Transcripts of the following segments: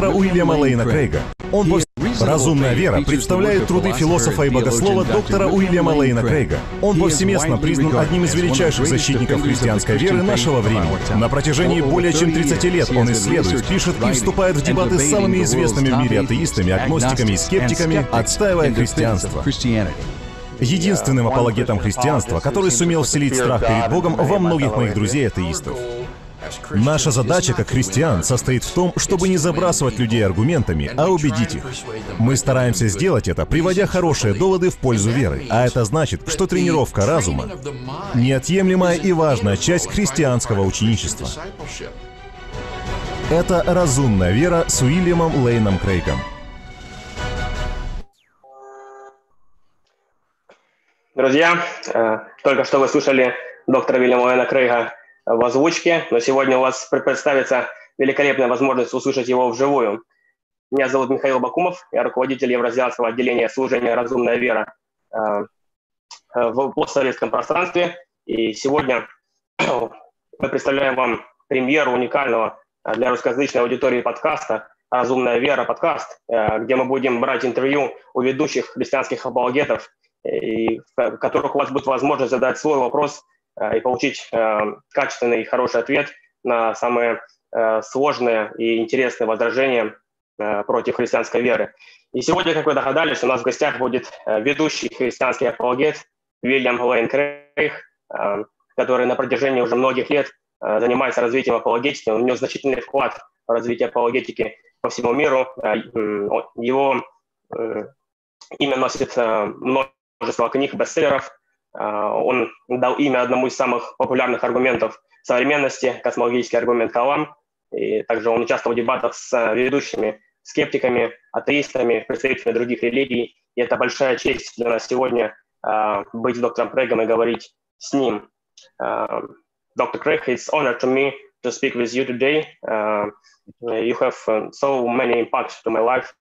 доктора Уильяма Лейна Крейга. Он пос- Разумная вера представляет труды философа и богослова доктора Уильяма Лейна Крейга. Он повсеместно признан одним из величайших защитников христианской веры нашего времени. На протяжении более чем 30 лет он исследует, пишет и вступает в дебаты с самыми известными в мире атеистами, агностиками и скептиками, отстаивая христианство. Единственным апологетом христианства, который сумел вселить страх перед Богом во многих моих друзей-атеистов. Наша задача как христиан состоит в том, чтобы не забрасывать людей аргументами, а убедить их. Мы стараемся сделать это, приводя хорошие доводы в пользу веры. А это значит, что тренировка разума — неотъемлемая и важная часть христианского ученичества. Это «Разумная вера» с Уильямом Лейном Крейгом. Друзья, э, только что вы слушали доктора Вильяма Лейна Крейга в озвучке, но сегодня у вас представится великолепная возможность услышать его вживую. Меня зовут Михаил Бакумов, я руководитель Евразиатского отделения служения «Разумная вера» э, в постсоветском пространстве. И сегодня мы представляем вам премьеру уникального для русскоязычной аудитории подкаста «Разумная вера» подкаст, э, где мы будем брать интервью у ведущих христианских апологетов, и в которых у вас будет возможность задать свой вопрос Э, и получить э, качественный и хороший ответ на самые э, сложные и интересные возражения против христианской веры. И сегодня, как вы догадались, у нас в гостях будет ведущий христианский апологет Вильям Лейн Крейг, который на протяжении уже многих лет занимается развитием апологетики. У него значительный вклад в развитие апологетики по всему миру. Его имя носит множество книг, бестселлеров, он дал имя одному из самых популярных аргументов современности, космологический аргумент Калам. И также он участвовал в дебатах с а, ведущими скептиками, атеистами, представителями других религий. И это большая честь для нас сегодня uh, быть доктором Крейгом и говорить с ним. Uh, Dr. Craig, it's honor to me to speak with you today. You have uh, so many impacts to my life.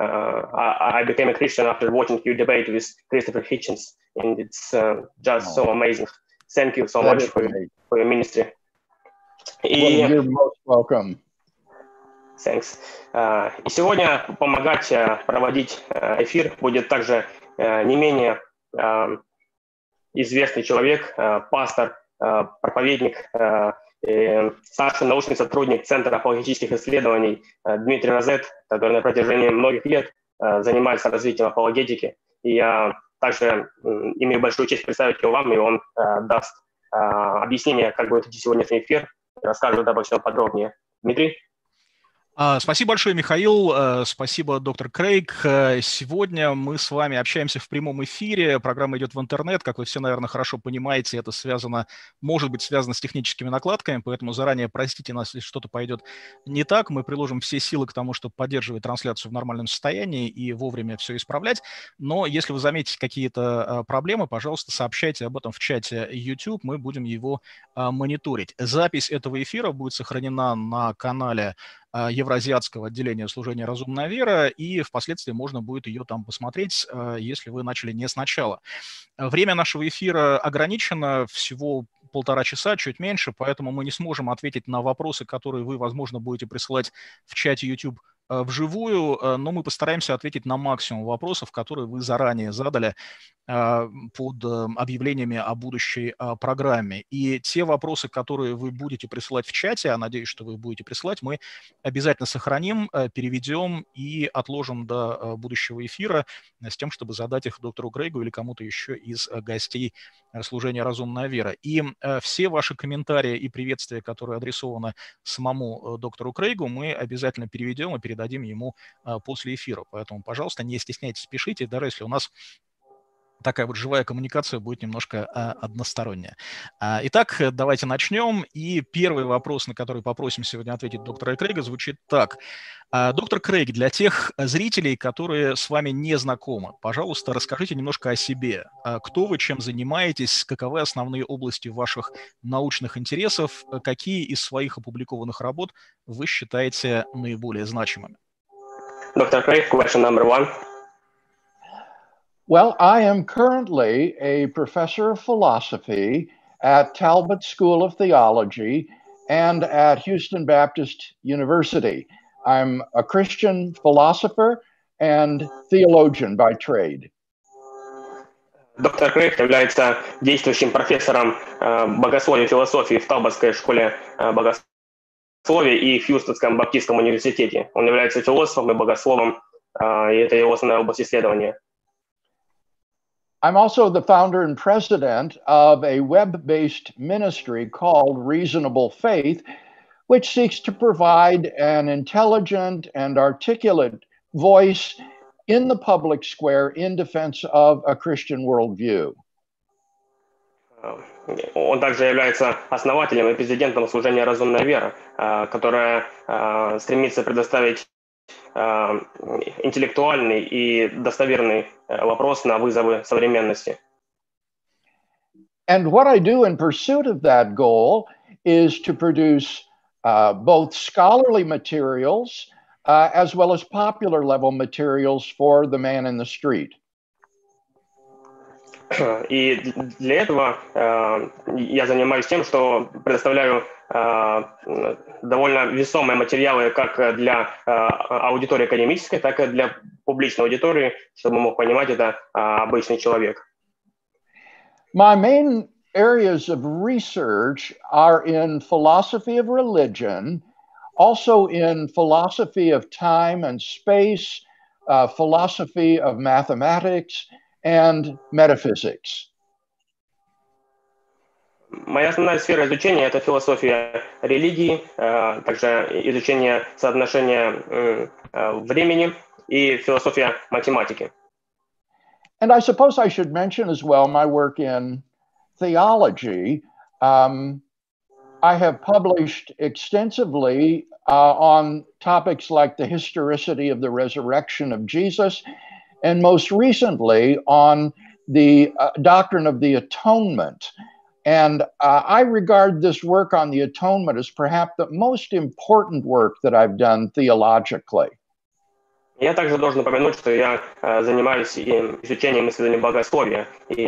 Uh, I, I became a Christian after watching you debate with Christopher Hitchens. and it's uh, just oh. so amazing. Thank you so that much for, for your ministry. Well, you're most welcome. Thanks. Uh, и сегодня помогать uh, проводить uh, эфир будет также не менее известный человек, пастор, проповедник, старший научный сотрудник Центра апологетических исследований Дмитрий Розет, который на протяжении многих лет занимается развитием апологетики. И я также имею большую честь представить его вам, и он э, даст э, объяснение, как будет идти сегодняшний эфир, расскажет обо всем подробнее. Дмитрий? А, спасибо большое, Михаил. Э, спасибо, доктор Крейг. Э, сегодня мы с вами общаемся в прямом эфире. Программа идет в интернет. Как вы все, наверное, хорошо понимаете, это связано, может быть связано с техническими накладками, поэтому заранее простите нас, если что-то пойдет не так. Мы приложим все силы к тому, чтобы поддерживать трансляцию в нормальном состоянии и вовремя все исправлять. Но если вы заметите какие-то э, проблемы, пожалуйста, сообщайте об этом в чате YouTube. Мы будем его мониторить. Запись этого эфира будет сохранена на канале Евразиатского отделения служения «Разумная вера», и впоследствии можно будет ее там посмотреть, а, если вы начали не сначала. Время нашего эфира ограничено, всего полтора часа, чуть меньше, поэтому мы не сможем ответить на вопросы, которые вы, возможно, будете присылать в чате YouTube вживую, э, но мы постараемся ответить на максимум вопросов, которые вы заранее задали э, под объявлениями о будущей программе. И те вопросы, которые вы будете присылать в чате, я надеюсь, что вы будете присылать, мы обязательно сохраним, переведем и отложим до будущего эфира с тем, чтобы задать их доктору Грейгу или кому-то еще из гостей служения «Разумная вера». И все ваши комментарии и приветствия, которые адресованы самому доктору Крейгу, мы обязательно переведем и передадим ему а, после эфира. Поэтому, пожалуйста, не стесняйтесь, пишите, даже если у нас такая вот живая коммуникация будет немножко а, односторонняя. А, итак, давайте начнем. И первый вопрос, на который попросим сегодня ответить доктора Крейга, звучит так. А, доктор Крейг, для тех зрителей, которые с вами не знакомы, пожалуйста, расскажите немножко о себе. Кто вы, чем занимаетесь, каковы основные области ваших научных интересов, какие из своих опубликованных работ вы считаете наиболее значимыми? Доктор Крейг, question number one. Well, I am currently a professor of philosophy at Talbot School of Theology and at Houston Baptist University. I'm a Christian philosopher and theologian by trade. Доктор Крейг является действующим профессором э, богословия и философии в Талботской школе э, богословия и в Хьюстонском Баптистском университете. Он является философом и богословом, э, и это его основная область исследования. I'm also the founder and president of a web based ministry called Reasonable Faith, which seeks to provide an intelligent and articulate voice in the public square in defense of a Christian worldview. Он также является основателем и президентом служения «Разумная вера», которая стремится предоставить интеллектуальный и достоверный вопрос на вызовы современности. And what I do in pursuit of that goal is to produce uh, both scholarly materials uh, as well as popular level materials for the man in the street. И для этого э, я занимаюсь тем, что предоставляю э, довольно весомые материалы как для э, аудитории академической, так и для публичной аудитории, чтобы мог понимать это э, обычный человек. My main areas of research are in philosophy of religion, also in philosophy of time and space, uh, philosophy of mathematics, and metaphysics. Моя основная сфера изучения – это философия религии, также изучение соотношения времени и философия математики. And I suppose I should mention as well my work in theology. Um, I have published extensively uh, on topics like the historicity of the resurrection of Jesus, and most recently on the uh, doctrine of the atonement. And uh, I regard this work on the atonement as perhaps the most important work that I've done theologically. Я также должен упомянуть, что я э, занимаюсь изучением исследований богословия, и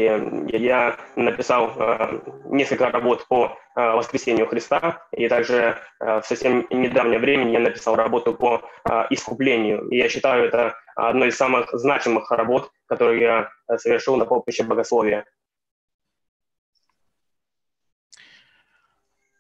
я написал э, несколько работ по э, воскресению Христа, и также в совсем недавнее время я написал работу по искуплению. И я считаю это одной из самых значимых работ, которую я совершил на поприще богословия.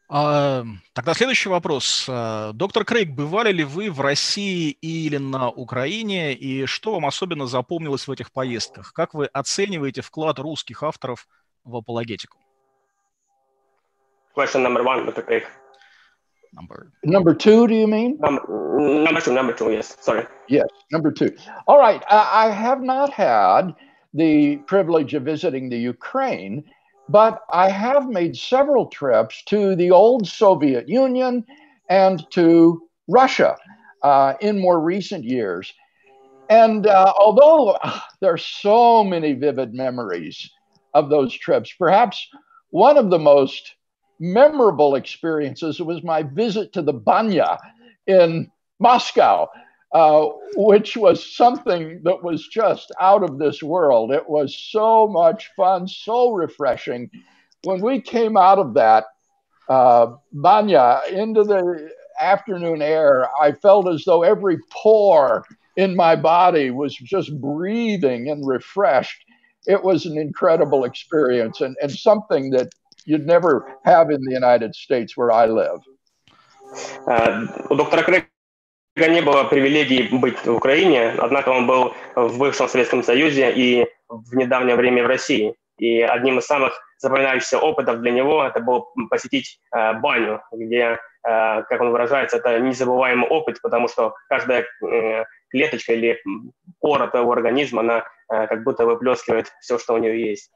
Тогда следующий вопрос. А, доктор Крейг, бывали ли вы в России или на Украине, и что вам особенно запомнилось в этих поездках? Как вы оцениваете вклад русских авторов в апологетику? Question number one, Dr. Craig. Number number two, do you mean? Number, number two, number two, yes. Sorry. Yes, number two. All right. I, I have not had the privilege of visiting the Ukraine, but I have made several trips to the old Soviet Union and to Russia uh, in more recent years. And uh, although uh, there are so many vivid memories of those trips, perhaps one of the most memorable experiences was my visit to the Banya in Moscow, uh, which was something that was just out of this world. It was so much fun, so refreshing. When we came out of that, uh, Banya, into the afternoon air, I felt as though every pore in my body was just breathing and refreshed. It was an incredible experience and, and something that you'd never have in the United States where I live. Uh, Dr. Craig, не было привилегии быть в Украине, однако он был в бывшем Советском Союзе и в недавнее время в России. И одним из самых запоминающихся опытов для него это было посетить э, баню, где, э, как он выражается, это незабываемый опыт, потому что каждая э, клеточка или пора твоего организма, она э, как будто выплескивает все, что у нее есть.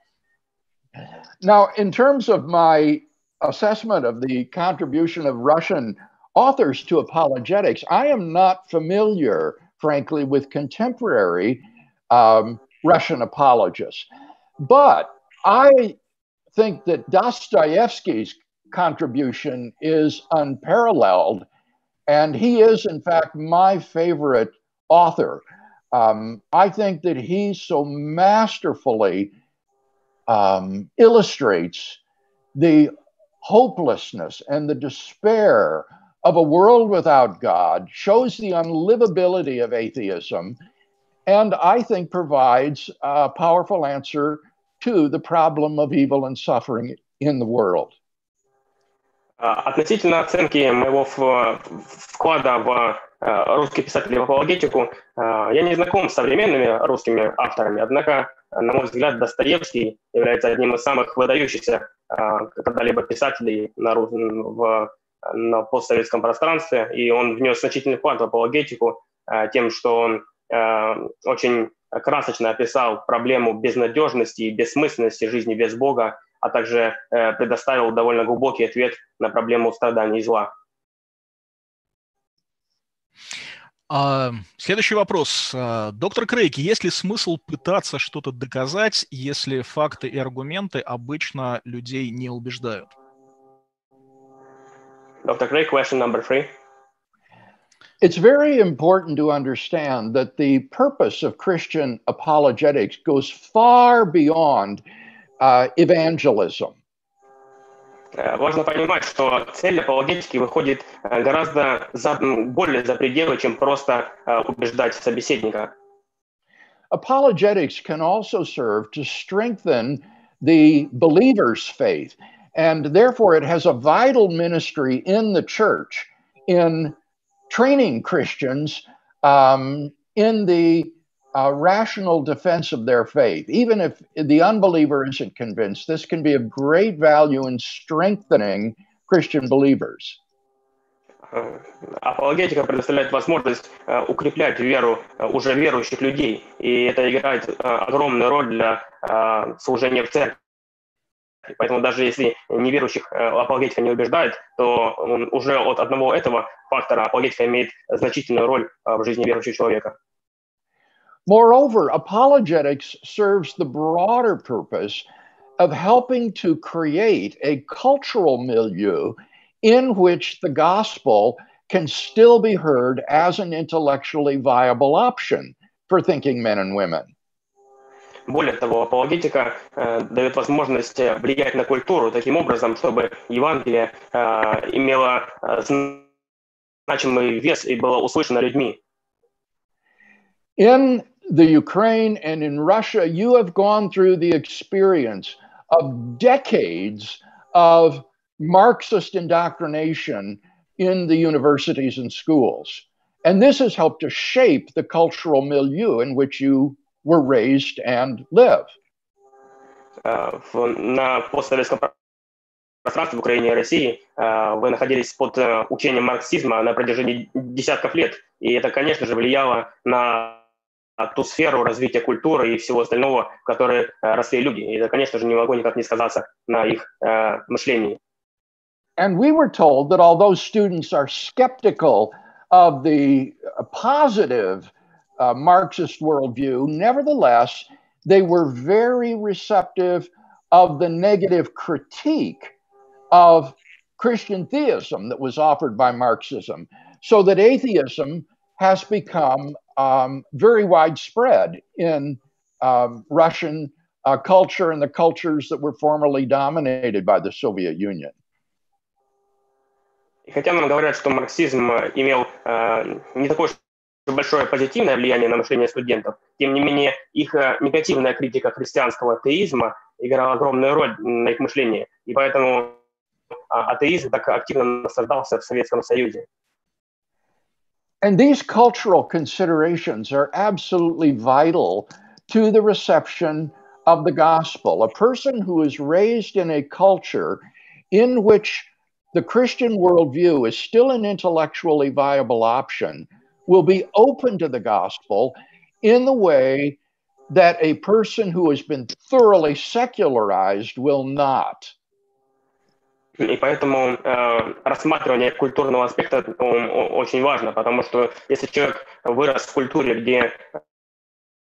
Now, in terms of my assessment of the contribution of Russian authors to apologetics, I am not familiar, frankly, with contemporary um, Russian apologists. But I think that Dostoevsky's contribution is unparalleled. And he is, in fact, my favorite author. Um, I think that he so masterfully um, illustrates the hopelessness and the despair of a world without God, shows the unlivability of atheism, and I think provides a powerful answer to the problem of evil and suffering in the world. Относительно оценки моего вклада в русских писателей в апологетику, я не знаком с современными русскими авторами, однако, на мой взгляд, Достоевский является одним из самых выдающихся когда-либо писателей на, в, на постсоветском пространстве, и он внес значительный вклад в апологетику тем, что он очень красочно описал проблему безнадежности и бессмысленности жизни без Бога, а также э, предоставил довольно глубокий ответ на проблему страданий и зла. А, следующий вопрос. А, доктор Крейг, есть ли смысл пытаться что-то доказать, если факты и аргументы обычно людей не убеждают? Dr. Craig, question number three. It's very important to understand that the purpose of Christian apologetics goes far beyond uh, evangelism. Э, важно понимать, что цель апологетики выходит э, гораздо за, более за пределы, чем просто э, убеждать собеседника. Apologetics can also serve to strengthen the believer's faith and therefore it has a vital ministry in the church in training Christians um, in the uh, rational defense of their faith. Even if the unbeliever isn't convinced, this can be of great value in strengthening Christian believers. Апологетика предоставляет возможность укреплять веру уже верующих людей, и это играет огромную роль для служения в церкви. Поэтому даже если неверующих апологетика не убеждает, то уже от одного этого фактора апологетика имеет значительную роль в жизни верующего человека. Moreover, apologetics serves the broader purpose of helping to create a cultural milieu in which the gospel can still be heard as an intellectually viable option for thinking men and women. Более того, апологетика э, дает возможность влиять на культуру таким образом, чтобы Евангелие э, имело э, значимый вес и было услышано людьми. In the Ukraine and in Russia, you have gone through the experience of decades of Marxist indoctrination in the universities and schools. And this has helped to shape the cultural milieu in which you were raised and live. На постсоветском пространстве в Украине и России вы находились под учением марксизма на протяжении десятков лет. И это, конечно же, влияло на ту сферу развития культуры и всего остального, в которой росли люди. И это, конечно же, не могло никак не сказаться на их мышлении. And we were told that although students are skeptical of the positive uh, Marxist worldview, nevertheless, they were very receptive of the negative critique of Christian theism that was offered by Marxism, so that atheism has become um, very widespread in um, Russian uh, culture and the cultures that were formerly dominated by the Soviet Union. И хотя нам говорят, что марксизм имел э, не такое большое позитивное влияние на мышление студентов, тем не менее их э, негативная критика христианского атеизма играла огромную роль на их мышлении. И поэтому атеизм так активно насаждался в Советском Союзе. And these cultural considerations are absolutely vital to the reception of the gospel. A person who is raised in a culture in which the Christian worldview is still an intellectually viable option will be open to the gospel in the way that a person who has been thoroughly secularized will not. И поэтому э, рассматривание культурного аспекта очень важно, потому что если человек вырос в культуре, где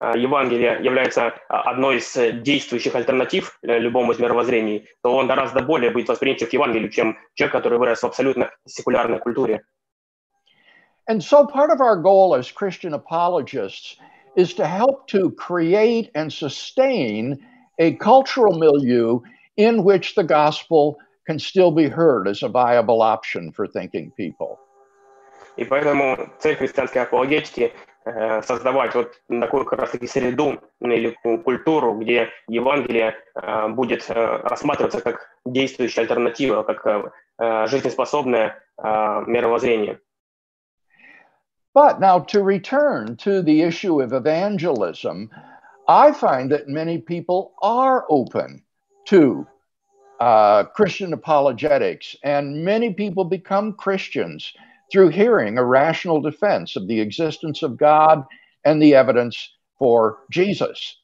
э, Евангелие является одной из действующих альтернатив любому из мировоззрений, то он гораздо более будет восприимчив к Евангелию, чем человек, который вырос в абсолютно секулярной культуре. And so part of our goal as Christian apologists is to help to create and sustain a cultural milieu in which the gospel can still be heard as a viable option for thinking people. И поэтому цель христианской апологетики э, создавать вот такую как раз таки среду или культуру, где Евангелие э, будет э, рассматриваться как действующая альтернатива, как э, жизнеспособное э, мировоззрение. But now to return to the issue of evangelism, I find that many people are open to uh, Christian apologetics, and many people become Christians through hearing a rational defense of the existence of God and the evidence for Jesus.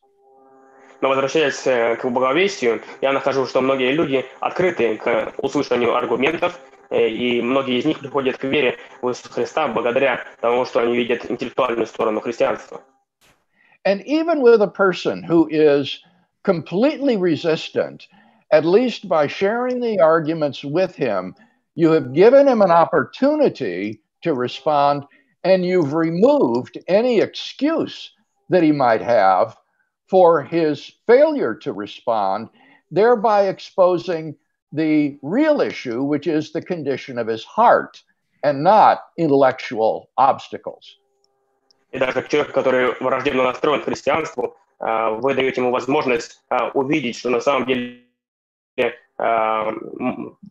Но возвращаясь к благовестию, я нахожу, что многие люди открыты к услышанию аргументов, и многие из них приходят к вере в Иисуса Христа благодаря тому, что они видят интеллектуальную сторону христианства. And even with a person who is completely resistant, at least by sharing the arguments with him, you have given him an opportunity to respond and you've removed any excuse that he might have for his failure to respond, thereby exposing the real issue, which is the condition of his heart and not intellectual obstacles. И даже человек, который враждебно настроен к христианству, вы даете ему возможность увидеть, что на самом деле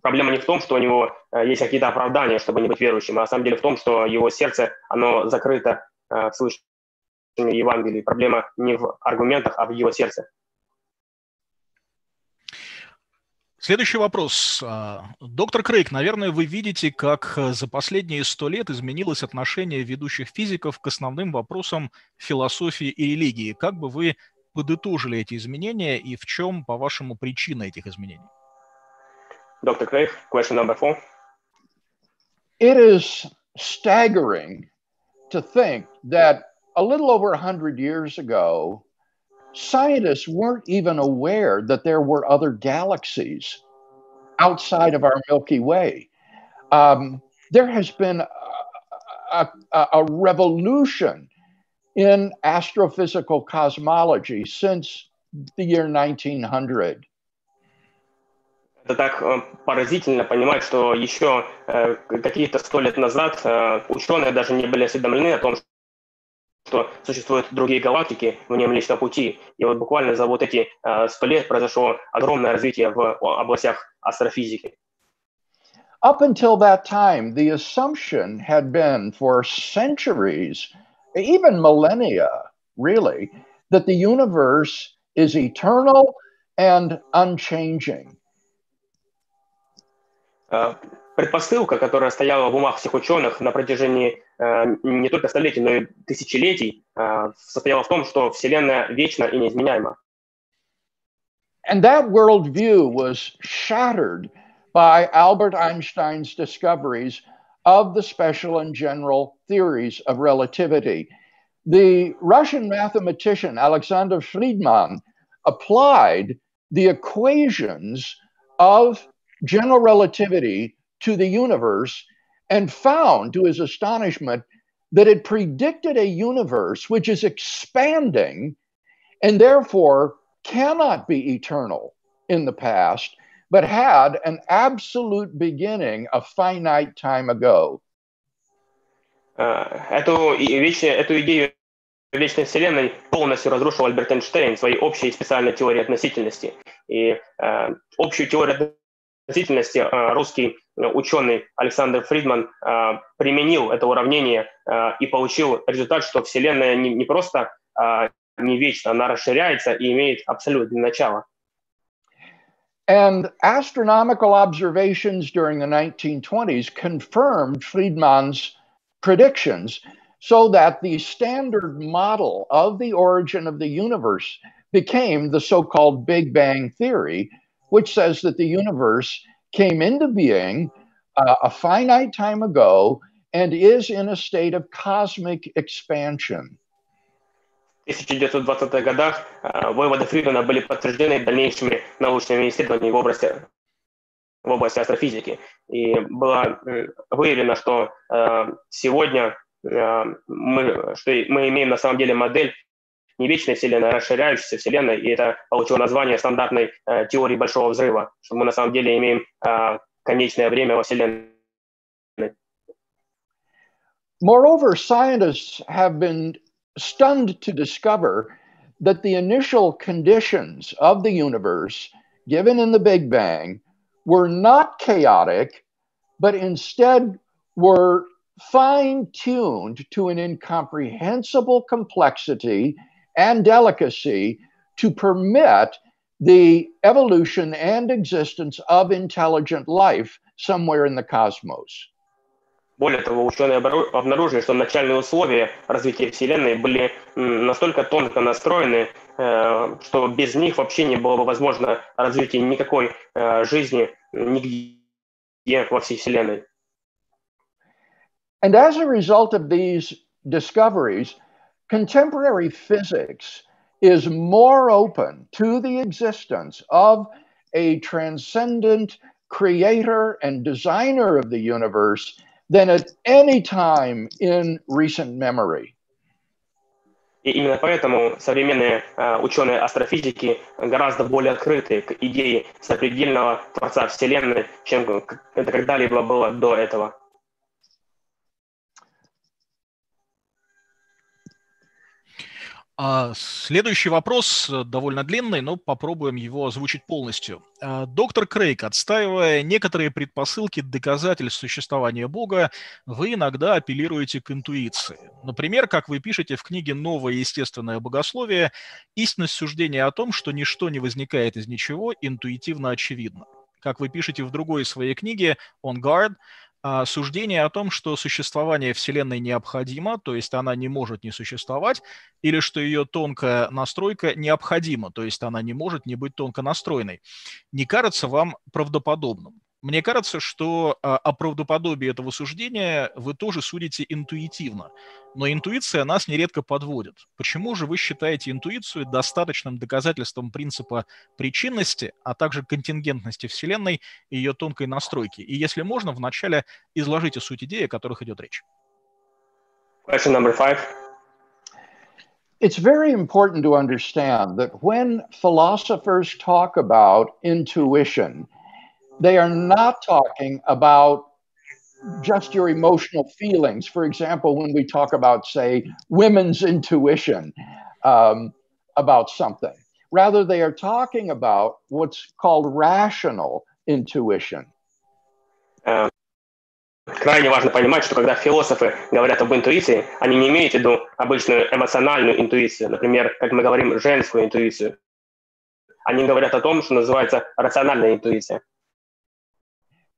проблема не в том, что у него есть какие-то оправдания, чтобы не быть верующим, а на самом деле в том, что его сердце, оно закрыто к слышанию Евангелия. Проблема не в аргументах, а в его сердце. Следующий вопрос. А, доктор Крейг, наверное, вы видите, как э, за последние сто лет изменилось отношение ведущих физиков к основным вопросам философии и религии. Как бы вы подытожили эти изменения и в чем, по-вашему, причина этих изменений? Доктор Крейг, question number four. It is staggering to think that a little over 100 years ago, scientists weren't even aware that there were other galaxies outside of our Milky Way. Um, there has been a, a, a, revolution in astrophysical cosmology since the year 1900. Это так э, поразительно понимать, что еще э, какие-то сто лет назад э, ученые даже не были осведомлены о том, что существуют другие галактики вне Млечного Пути. И вот буквально за вот эти сто лет произошло огромное развитие в областях астрофизики. Up until that time, the assumption had been for centuries, even millennia, really, that the universe is eternal and unchanging. Uh, предпосылка, которая стояла в умах всех ученых на протяжении э, не только столетий, но и тысячелетий, э, состояла в том, что Вселенная вечна и неизменяема. And that worldview was shattered by Albert Einstein's discoveries of the special and general theories of relativity. The Russian mathematician Alexander Friedman applied the equations of general relativity to the universe and found, to his astonishment, that it predicted a universe which is expanding and therefore cannot be eternal in the past, but had an absolute beginning a finite time ago. Эту, эту идею вечной Вселенной полностью разрушил Альберт Эйнштейн своей общей специальной теорией относительности. И э, общую теорию относительности э, русский ученый Александр Фридман э, применил это уравнение э, и получил результат, что Вселенная не, не просто э, не вечна, она расширяется и имеет абсолютное начало. And astronomical observations during the 1920s confirmed Friedman's predictions so that the standard model of the origin of the universe became the so called Big Bang Theory, which says that the universe came into being uh, a finite time ago and is in a state of cosmic expansion. В 1920-х годах выводы Фридмана были подтверждены дальнейшими научными исследованиями в области, в области астрофизики. И было выявлено, что сегодня мы, что мы имеем на самом деле модель не вечная Вселенная, а расширяющаяся Вселенная, и это получило название стандартной э, теории Большого Взрыва, что мы на самом деле имеем э, конечное время во Вселенной. Moreover, scientists have been stunned to discover that the initial conditions of the universe given in the Big Bang were not chaotic, but instead were fine tuned to an incomprehensible complexity and delicacy to permit the evolution and existence of intelligent life somewhere in the cosmos. Более того, ученые обнаружили, что начальные условия развития Вселенной были настолько тонко настроены, э, что без них вообще не было бы возможно развитие никакой э, жизни нигде во всей Вселенной. And as a result of these discoveries, contemporary physics is more open to the existence of a transcendent creator and designer of the universe than at any time in recent memory. И именно поэтому современные э, ученые астрофизики гораздо более открыты к идее сопредельного Творца Вселенной, чем это когда-либо было до этого. Следующий вопрос э, довольно длинный, но попробуем его озвучить полностью. А, доктор Крейг, отстаивая некоторые предпосылки доказательств существования Бога, вы иногда апеллируете к интуиции. Например, как вы пишете в книге «Новое естественное богословие», истинность суждения о том, что ничто не возникает из ничего, интуитивно очевидна. Как вы пишете в другой своей книге «On Guard», а, суждение о том, что существование Вселенной необходимо, то есть она не может не существовать, или что ее тонкая настройка необходима, то есть она не может не быть тонко настроенной, не кажется вам правдоподобным. Мне кажется, что а, о правдоподобии этого суждения вы тоже судите интуитивно. Но интуиция нас нередко подводит. Почему же вы считаете интуицию достаточным доказательством принципа причинности, а также контингентности Вселенной и ее тонкой настройки? И если можно, вначале изложите суть идеи, о которых идет речь. Question number five. It's very important to understand that when philosophers talk about intuition, They are not talking about just your emotional feelings. For example, when we talk about, say, women's intuition um, about something, rather, they are talking about what's called rational intuition. Uh, крайне важно понимать, что когда философы говорят об интуиции, они не имеют в виду обычную эмоциональную интуицию, например, как мы говорим, женскую интуицию. Они говорят о том, что называется рациональная интуиция.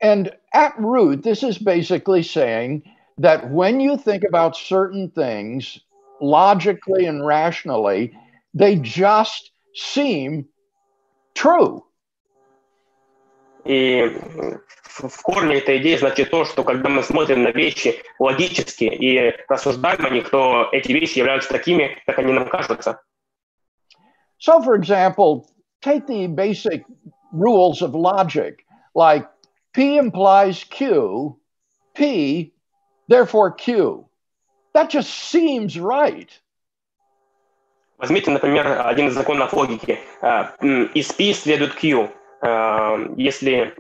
And at root, this is basically saying that when you think about certain things logically and rationally, they just seem true. И в корне эта идея значит то, что когда мы смотрим на вещи логически и рассуждаем о них, то эти вещи являются такими, как они нам кажутся. So, for example, take the basic rules of logic, like P implies Q, P, therefore Q. That just seems right. Возьмите, например, один из законов логики. Из P следует Q. Если...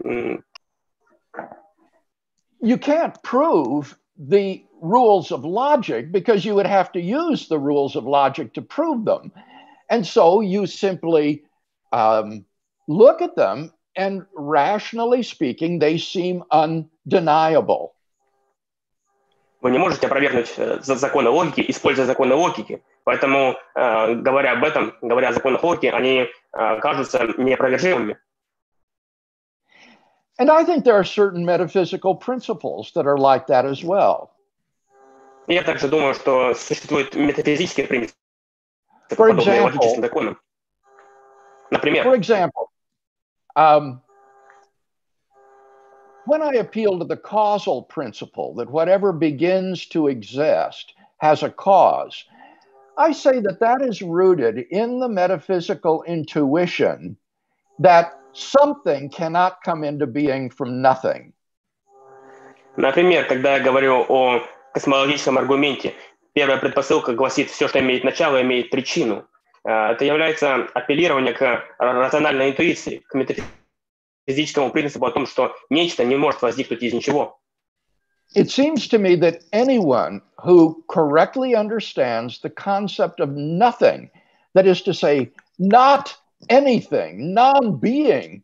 You can't prove the rules of logic because you would have to use the rules of logic to prove them. And so you simply um, look at them and rationally speaking, they seem undeniable. Вы не можете опровергнуть законы логики, используя законы логики. Поэтому, говоря об этом, говоря о законах логики, они кажутся неопровержимыми. And I think there are certain metaphysical principles that are like that as well. Я также думаю, что существуют метафизические принципы, For подобные example. Например, For example, um, when I appeal to the causal principle that whatever begins to exist has a cause, I say that that is rooted in the metaphysical intuition that something cannot come into being from nothing. Например, когда я говорю о космологическом аргументе, первая предпосылка гласит, все, что имеет начало, имеет причину. Это является апеллирование к рациональной интуиции, к метафизическому принципу о том, что нечто не может возникнуть из ничего. It seems to me that anyone who correctly understands the concept of nothing, that is to say, not anything, non being,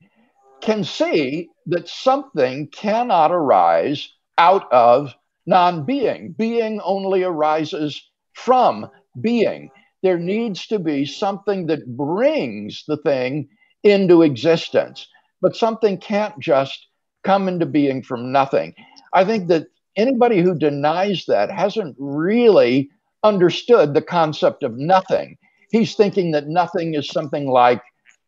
can see that something cannot arise out of non being. Being only arises from being. There needs to be something that brings the thing into existence, but something can't just come into being from nothing. I think that anybody who denies that hasn't really understood the concept of nothing. He's thinking that nothing is something like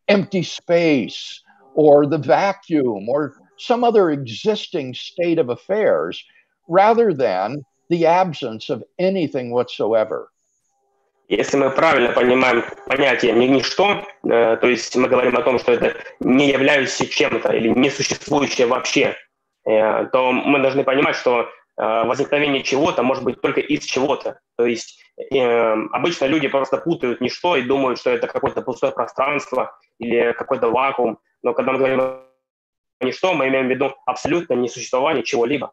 empty space or the vacuum or some other existing state of affairs rather than the absence of anything whatsoever. Если мы правильно понимаем понятие «ничто», э, то есть мы говорим о том, что это не являющееся чем-то или не существующее вообще, э, то мы должны понимать, что э, возникновение чего-то может быть только из чего-то. То есть обычно люди просто путают ничто и думают, что это какое-то пустое пространство или какой-то вакуум. Но когда мы говорим о ничто, мы имеем в виду абсолютно несуществование чего-либо.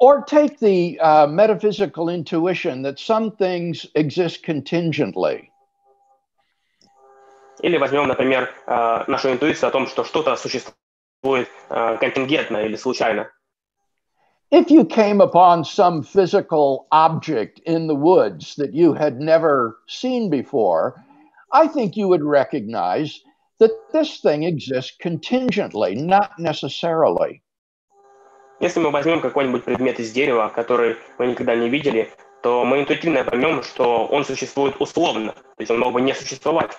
Or take the uh, metaphysical intuition that some things exist contingently. Или возьмем, например, uh, нашу интуицию о том, что что-то существует uh, контингентно или случайно. If you came upon some physical object in the woods that you had never seen before, I think you would recognize that this thing exists contingently, not necessarily. Если мы возьмем какой-нибудь предмет из дерева, который мы никогда не видели, то мы интуитивно поймем, что он существует условно, то есть он мог бы не существовать.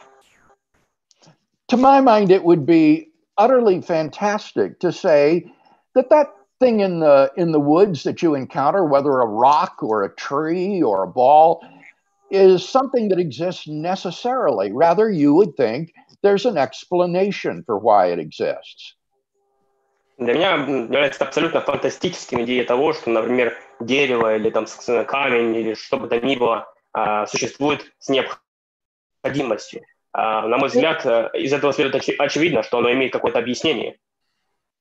To my mind, it would be utterly fantastic to say that that thing in the in the woods that you encounter, whether a rock or a tree or a ball, is something that exists necessarily. Rather, you would think there's an explanation for why it exists. Для меня является абсолютно фантастическим идея того, что, например, дерево или там камень или что бы то ни было существует с необходимостью. На мой взгляд, из этого следует очевидно, что оно имеет какое-то объяснение.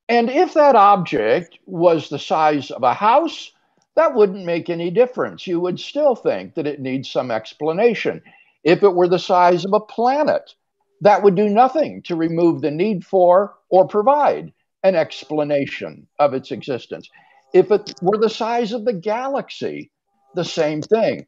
And if that object was the size of a house, that wouldn't make any difference. You would still think that it needs some explanation. If it were the size of a planet, that would do nothing to remove the need for or provide an explanation of its existence. If it were the size of the galaxy, the same thing.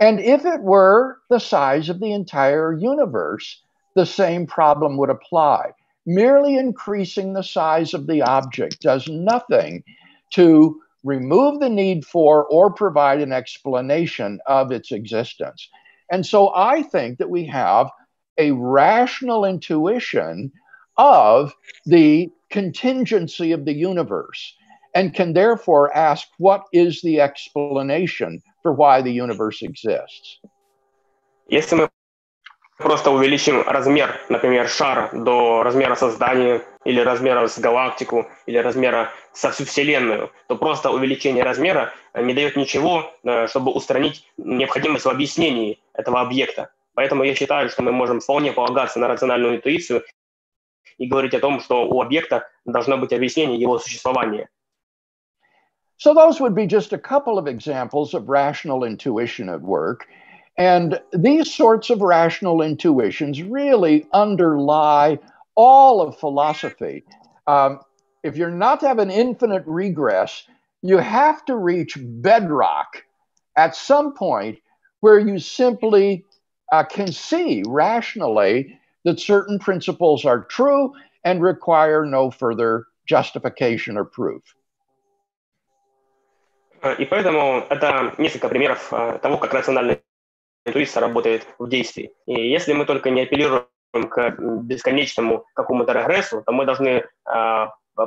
And if it were the size of the entire universe, the same problem would apply. Merely increasing the size of the object does nothing to remove the need for or provide an explanation of its existence. And so I think that we have a rational intuition of the contingency of the universe and can therefore ask what is the explanation for why the universe exists. Если мы просто увеличим размер, например, шара до размера создания или размера с галактику или размера со всю Вселенную, то просто увеличение размера не дает ничего, чтобы устранить необходимость в объяснении этого объекта. Поэтому я считаю, что мы можем вполне полагаться на рациональную интуицию и говорить о том, что у объекта должно быть объяснение его существования. So those would be just a couple of examples of rational intuition at work. And these sorts of rational intuitions really underlie all of philosophy. Um, if you're not to have an infinite regress, you have to reach bedrock at some point where you simply uh, can see rationally that certain principles are true and require no further justification or proof. И поэтому это несколько примеров того, как рациональная интуиция работает в действии. И если мы только не апеллируем к бесконечному какому-то регрессу, то мы должны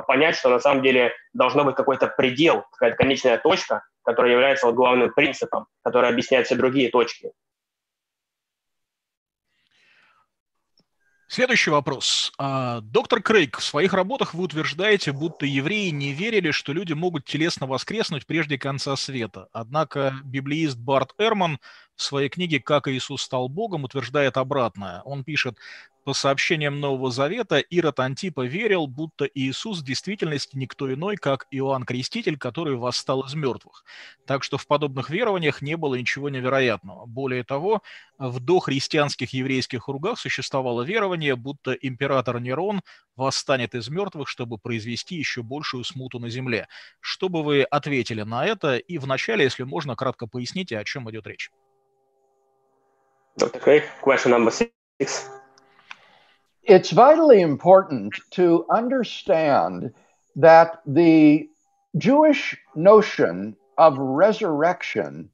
понять, что на самом деле должно быть какой-то предел, какая-то конечная точка, которая является вот главным принципом, который объясняет все другие точки. Следующий вопрос. А, доктор Крейг, в своих работах вы утверждаете, будто евреи не верили, что люди могут телесно воскреснуть прежде конца света. Однако библеист Барт Эрман в своей книге «Как Иисус стал Богом» утверждает обратное. Он пишет, по сообщениям Нового Завета, Ирод Антипа верил, будто Иисус в действительности никто иной, как Иоанн Креститель, который восстал из мертвых. Так что в подобных верованиях не было ничего невероятного. Более того, в дохристианских еврейских кругах существовало верование, будто император Нерон восстанет из мертвых, чтобы произвести еще большую смуту на земле. Что бы вы ответили на это? И вначале, если можно, кратко поясните, о чем идет речь. Dr. Question number six. It's vitally important to understand that the Jewish notion of resurrection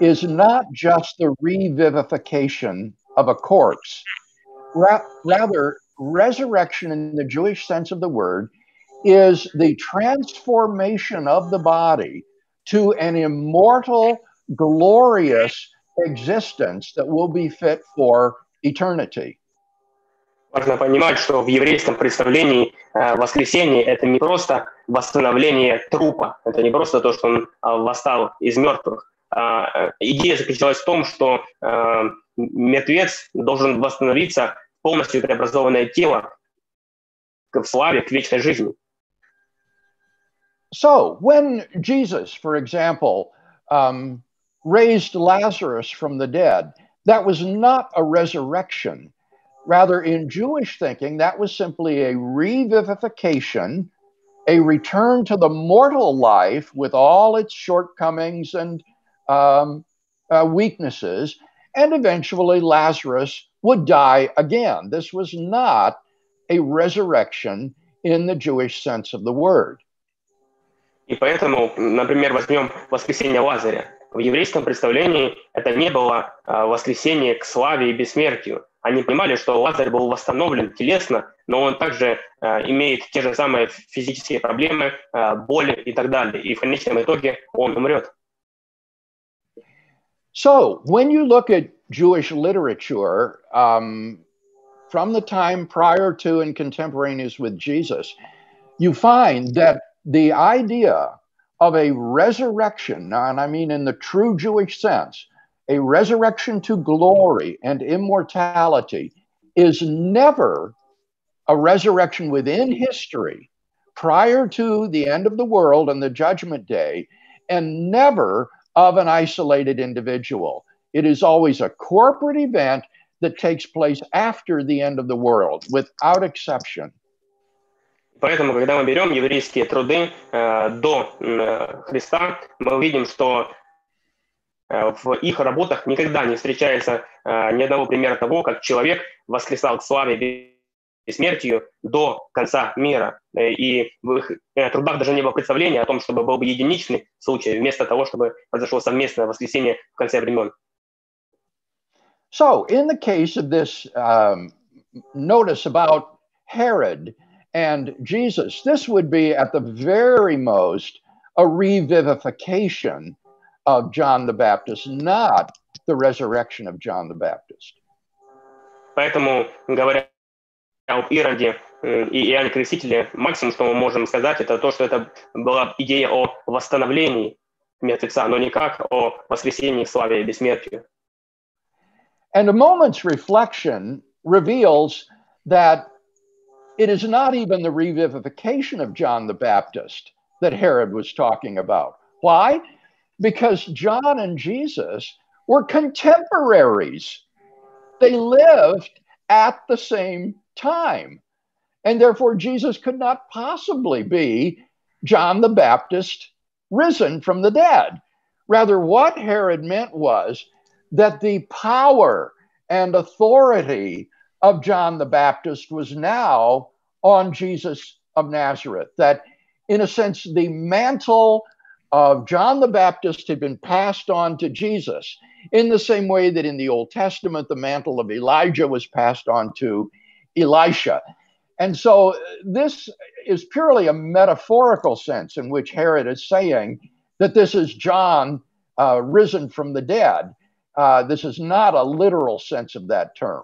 is not just the revivification of a corpse. Ra- rather, resurrection in the Jewish sense of the word is the transformation of the body to an immortal, glorious existence that will be fit for eternity. Важно понимать, что в еврейском представлении э, воскресение – это не просто восстановление трупа, это не просто то, что он э, восстал из мертвых. Э, идея заключалась в том, что мертвец должен восстановиться полностью преобразованное тело в славе, к вечной жизни. So, when Jesus, for example, um, raised Lazarus from the dead, that was not a resurrection. Rather, in Jewish thinking, that was simply a revivification, a return to the mortal life with all its shortcomings and um, uh, weaknesses. And eventually, Lazarus would die again. This was not a resurrection in the Jewish sense of the word. И поэтому, например, возьмем воскресение Лазаря. В еврейском представлении это не было воскресение к славе и бессмертию. Они понимали, что Лазарь был восстановлен телесно, но он также э, имеет те же самые физические проблемы, э, боли и так далее. И в конечном итоге он умрет. So, when you look at Jewish literature um, from the time prior to and contemporaneous with Jesus, you find that the idea of a resurrection, and I mean in the true Jewish sense, a resurrection to glory and immortality is never a resurrection within history prior to the end of the world and the judgment day, and never of an isolated individual. It is always a corporate event that takes place after the end of the world, without exception. Поэтому, когда мы берем еврейские труды э, до э, Христа, мы увидим, что Э, в их работах никогда не встречается э, ни одного примера того, как человек воскресал к славе и смертью до конца мира. Э, и в их трудах даже не было представления о том, чтобы был бы единичный случай, вместо того, чтобы произошло совместное воскресение в конце времен. So, in the case of this um, notice about Herod and Jesus, this would be at the very most a revivification of John the Baptist, not the resurrection of John the Baptist. Поэтому, говоря об Ироде и Иоанне Крестителе, максимум, что мы можем сказать, это то, что это была идея о восстановлении мертвеца, но никак о воскресении, славе и бессмертию. And a moment's reflection reveals that it is not even the revivification of John the Baptist that Herod was talking about. Why? Because John and Jesus were contemporaries. They lived at the same time. And therefore, Jesus could not possibly be John the Baptist risen from the dead. Rather, what Herod meant was that the power and authority of John the Baptist was now on Jesus of Nazareth. That, in a sense, the mantle of John the Baptist had been passed on to Jesus in the same way that in the Old Testament, the mantle of Elijah was passed on to Elisha. And so this is purely a metaphorical sense in which Herod is saying that this is John uh, risen from the dead. Uh, this is not a literal sense of that term.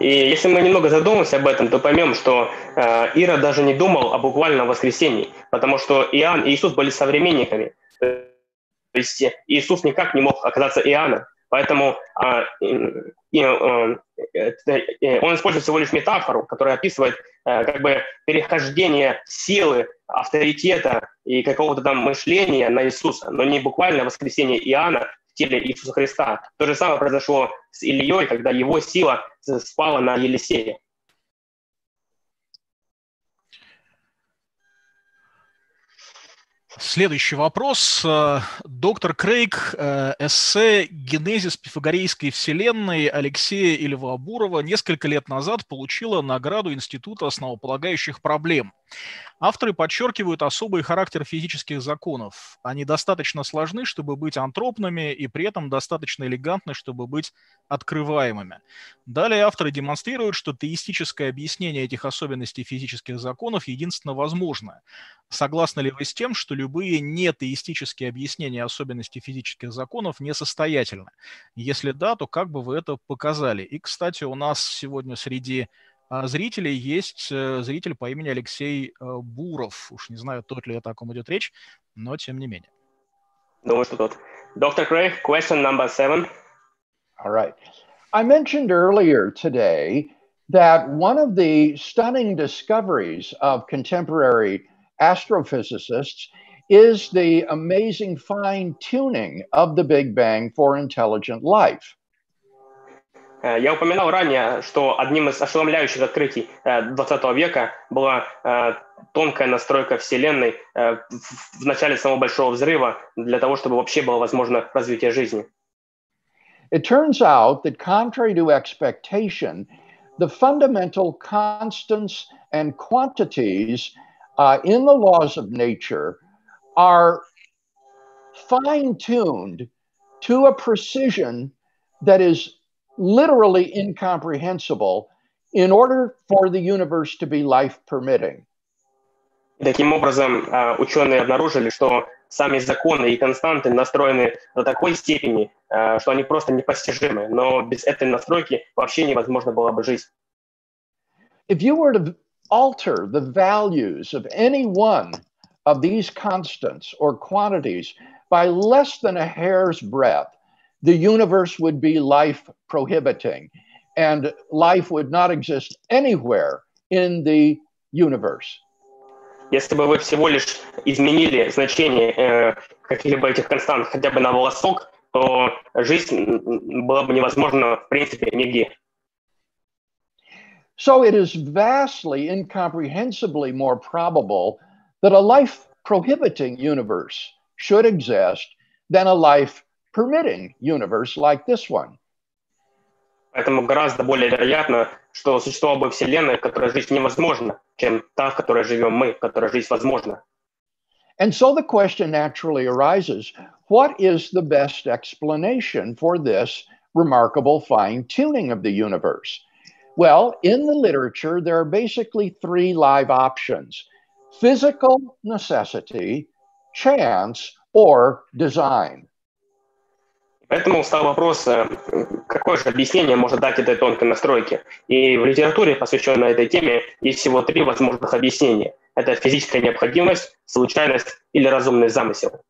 И если мы немного задумаемся об этом, то поймем, что э, Ира даже не думал о буквальном воскресении, потому что Иоанн и Иисус были современниками. То есть Иисус никак не мог оказаться Иоанном. Поэтому э, э, э, он использует всего лишь метафору, которая описывает как бы перехождение силы, авторитета и какого-то там мышления на Иисуса, но не буквально воскресение Иоанна теле Иисуса Христа. То же самое произошло с Ильей, когда его сила спала на Елисея. Следующий вопрос. Э, доктор Крейг, э, эссе «Генезис пифагорейской вселенной» Алексея Ильва-Бурова несколько лет назад получила награду Института основополагающих проблем – Авторы подчеркивают особый характер физических законов. Они достаточно сложны, чтобы быть антропными, и при этом достаточно элегантны, чтобы быть открываемыми. Далее авторы демонстрируют, что теистическое объяснение этих особенностей физических законов единственно возможно. Согласны ли вы с тем, что любые нетеистические объяснения особенностей физических законов несостоятельны? Если да, то как бы вы это показали? И, кстати, у нас сегодня среди зрителей есть зритель по имени Алексей Буров. Уж не знаю, тот ли это, о ком идет речь, но тем не менее. Думаю, что тот. Dr. Craig, question number seven. All right. I mentioned earlier today that one of the stunning discoveries of contemporary astrophysicists is the amazing fine tuning of the Big Bang for intelligent life. Э, я упоминал ранее, что одним из ошеломляющих открытий 20 э, века была э, тонкая настройка Вселенной в начале самого Большого взрыва для того, чтобы вообще было возможно развитие жизни. It turns out that contrary to expectation, the fundamental constants and quantities uh, in the laws of nature are fine tuned to a precision that is literally incomprehensible in order for the universe to be life permitting. Таким образом, ученые обнаружили, что сами законы и константы настроены до такой степени, что они просто непостижимы. Но без этой настройки вообще невозможно было бы жить. If you were to alter the values of any one of these constants or quantities by less than a hair's breadth, the universe would be life prohibiting and life would not exist anywhere in the universe. Если бы вы всего лишь изменили значение э, каких-либо этих констант хотя бы на волосок, то жизнь была бы невозможна в принципе нигде. So it is vastly, incomprehensibly more probable that a life prohibiting universe should exist than a life permitting universe like this one. Поэтому гораздо более вероятно, что существовала бы вселенная, в которой жизнь невозможна, чем та, в которой живем мы, в которой жизнь возможна. And so the question naturally arises, what is the best explanation for this remarkable fine tuning of the universe? Well, in the literature, there are basically three live options physical necessity, chance, or design. Поэтому встал вопрос, э, какое же объяснение может дать этой тонкой настройке. И в литературе, посвященной этой теме, есть всего три возможных объяснения. Это физическая необходимость, случайность или разумный замысел.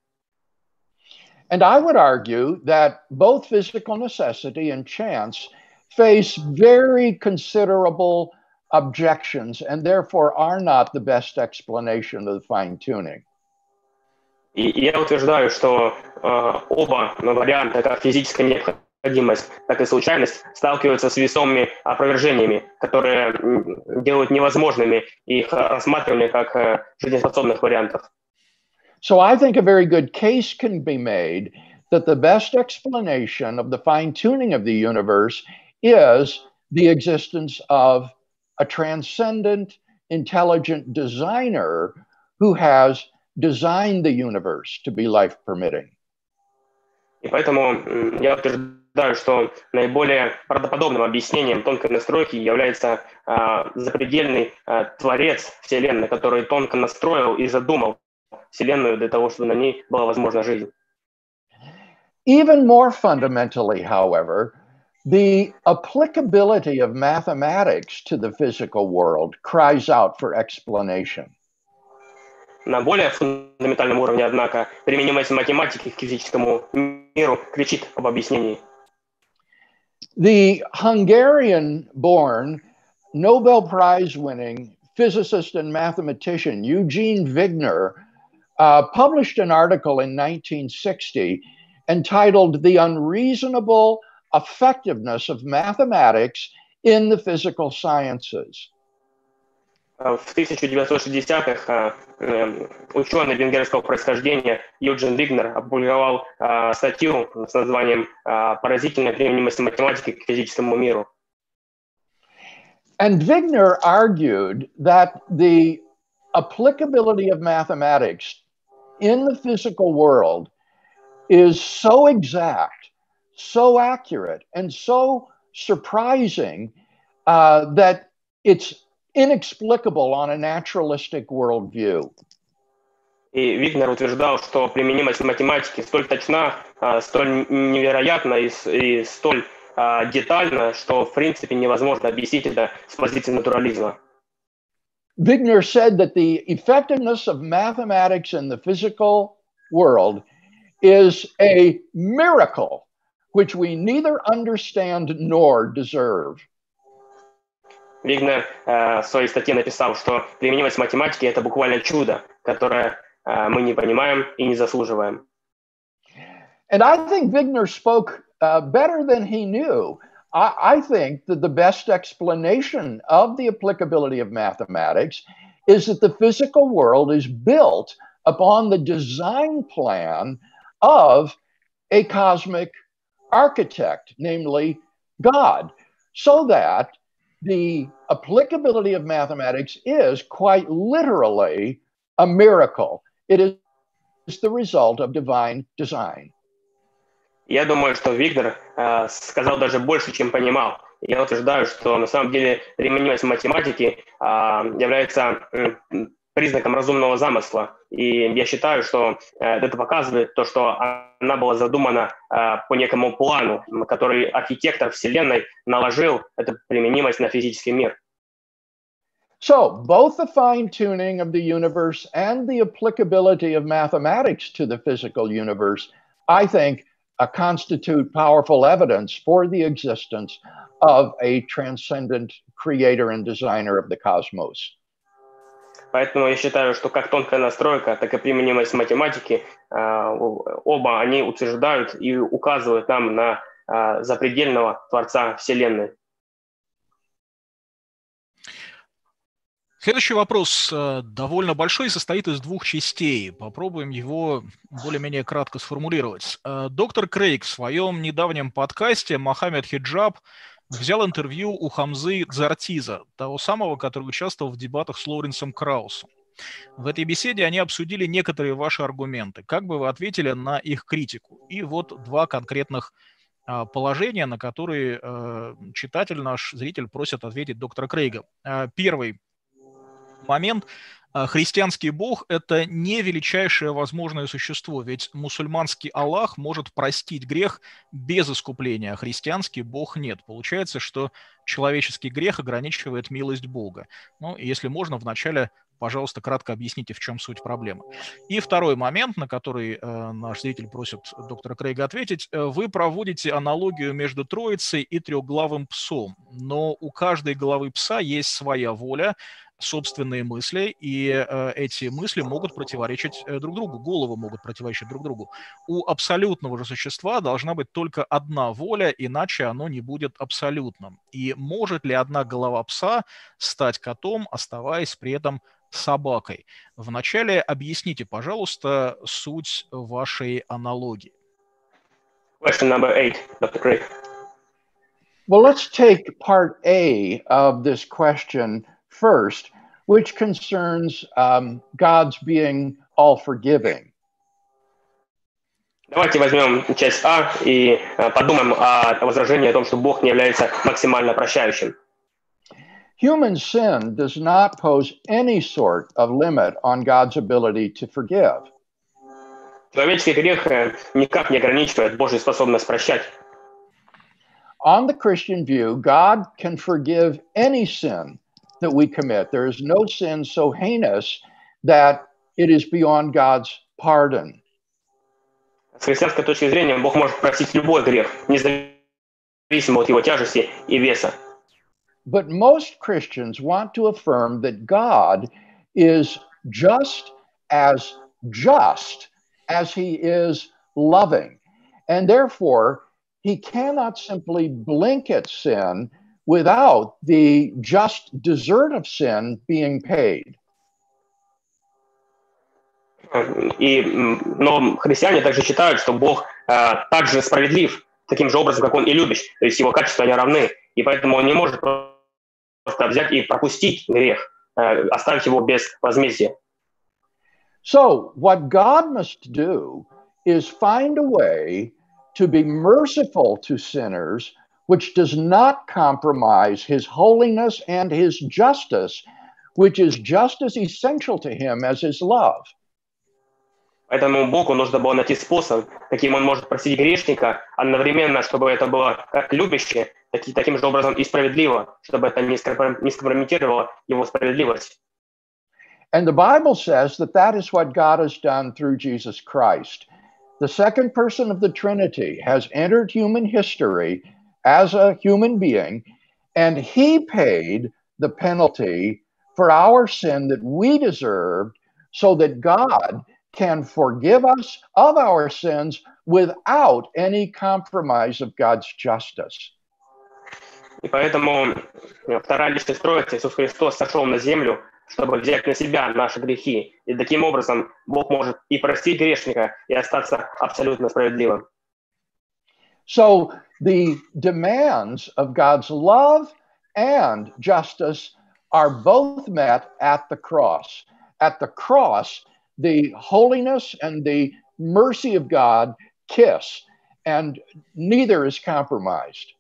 And I would argue that both physical necessity and chance face very considerable objections and therefore are not the best explanation of the fine tuning. И я утверждаю, что оба варианта, как физическая необходимость, так и случайность, сталкиваются с весомыми опровержениями, которые делают невозможными их рассматривание как э, жизнеспособных вариантов. So I think a very good case can be made that the best explanation of the fine tuning of the universe is the existence of a transcendent, intelligent designer who has designed the universe to be life permitting. И поэтому я утверждаю, что наиболее правдоподобным объяснением тонкой настройки является а, запредельный а, творец Вселенной, который тонко настроил и задумал Вселенную для того, чтобы на ней была возможна жизнь. Even more fundamentally, however, the applicability of mathematics to the physical world cries out for explanation. На более фундаментальном уровне, однако, применимость математики к физическому миру кричит об объяснении. The Hungarian born Nobel Prize winning physicist and mathematician Eugene Wigner uh, published an article in 1960 entitled The Unreasonable Effectiveness of Mathematics in the Physical Sciences. В 1960-х ученый венгерского происхождения Юджин Вигнер опубликовал статью с названием «Поразительная применимость математики к физическому миру». And Wigner argued that the applicability of mathematics in the physical world is so exact, so accurate, and so surprising uh, that it's inexplicable on a naturalistic worldview. И Вигнер утверждал, что применимость математики столь точна, столь невероятна и, и столь детально, что в принципе невозможно объяснить это с позиции натурализма. Wigner said that the effectiveness of mathematics in the physical world is a miracle which we neither understand nor deserve. Вигнер э, в своей статье написал, что применимость математики – это буквально чудо, которое э, мы не понимаем и не заслуживаем. And I think Wigner spoke uh, better than he knew. I, I think that the best explanation of the applicability of mathematics is that the physical world is built upon the design plan of a cosmic architect, namely God, so that the applicability of mathematics is quite literally a miracle. It is the result of divine design. Я думаю, что Вигнер э, сказал даже больше, чем понимал. Я утверждаю, что на самом деле применимость математики э, является признаком разумного замысла. И я считаю, что э, это показывает то, что она была задумана э, по некому плану, который архитектор Вселенной наложил эту применимость на физический мир. So, both the fine tuning of the universe and the applicability of mathematics to the physical universe, I think, uh, constitute powerful evidence for the existence of a transcendent creator and designer of the cosmos. Поэтому я считаю, что как тонкая настройка, так и применимость математики, оба они утверждают и указывают нам на запредельного Творца Вселенной. Следующий вопрос э, довольно большой и состоит из двух частей. Попробуем его более-менее кратко сформулировать. Э, доктор Крейг в своем недавнем подкасте «Мохаммед Хиджаб» взял интервью у Хамзы Дзартиза, того самого, который участвовал в дебатах с Лоуренсом Краусом. В этой беседе они обсудили некоторые ваши аргументы. Как бы вы ответили на их критику? И вот два конкретных а, положения, на которые э, читатель, наш зритель просит ответить доктора Крейга. Первый момент. А, христианский бог – это не величайшее возможное существо, ведь мусульманский Аллах может простить грех без искупления, а христианский бог нет. Получается, что человеческий грех ограничивает милость Бога. Ну, если можно, вначале пожалуйста, кратко объясните, в чем суть проблемы. И второй момент, на который э, наш зритель просит доктора Крейга ответить. Э, вы проводите аналогию между Троицей и трехглавым псом, но у каждой головы пса есть своя воля, собственные мысли, и э, эти мысли могут противоречить э, друг другу, головы могут противоречить друг другу. У абсолютного же существа должна быть только одна воля, иначе оно не будет абсолютным. И может ли одна голова пса стать котом, оставаясь при этом собакой? Вначале объясните, пожалуйста, суть вашей аналогии. Question number eight, Dr. Craig. Well, let's take part A of this question first, which concerns um, God's being all forgiving. Давайте возьмем часть А и подумаем о возражении о том, что Бог не является максимально прощающим. Human sin does not pose any sort of limit on God's ability to forgive. Человеческий грех никак не ограничивает Божью способность прощать. on the Christian view, God can forgive any sin that we commit. There is no sin so heinous that it is beyond God's pardon. С христианской точки зрения Бог может простить любой грех, независимо от его тяжести и веса. But most Christians want to affirm that God is just as just as he is loving. And therefore, he cannot simply blink at sin without the just desert of sin being paid. И, но христиане также считают, что Бог э, также справедлив, таким же образом, как Он и любящ. То есть Его качества, они равны. И поэтому Он не может просто взять и пропустить грех, э, оставить его без возмездия. So, what God must do is find a way to be merciful to sinners, which does not compromise his holiness and his justice, which is just as essential to him as his love. Поэтому Богу нужно было найти способ, каким он может простить грешника, одновременно, чтобы это было как любяще, так и таким же образом и справедливо, чтобы это не скомпрометировало его справедливость. And the Bible says that that is what God has done through Jesus Christ. The second person of the Trinity has entered human history as a human being, and he paid the penalty for our sin that we deserved so that God can forgive us of our sins without any compromise of God's justice. И поэтому вторая личность Троицы, Иисус Христос, сошел на землю, чтобы взять на себя наши грехи. И таким образом Бог может и простить грешника, и остаться абсолютно справедливым. So the demands of God's love and justice are both met at the cross. At the cross, the holiness and the mercy of God kiss, and neither is compromised.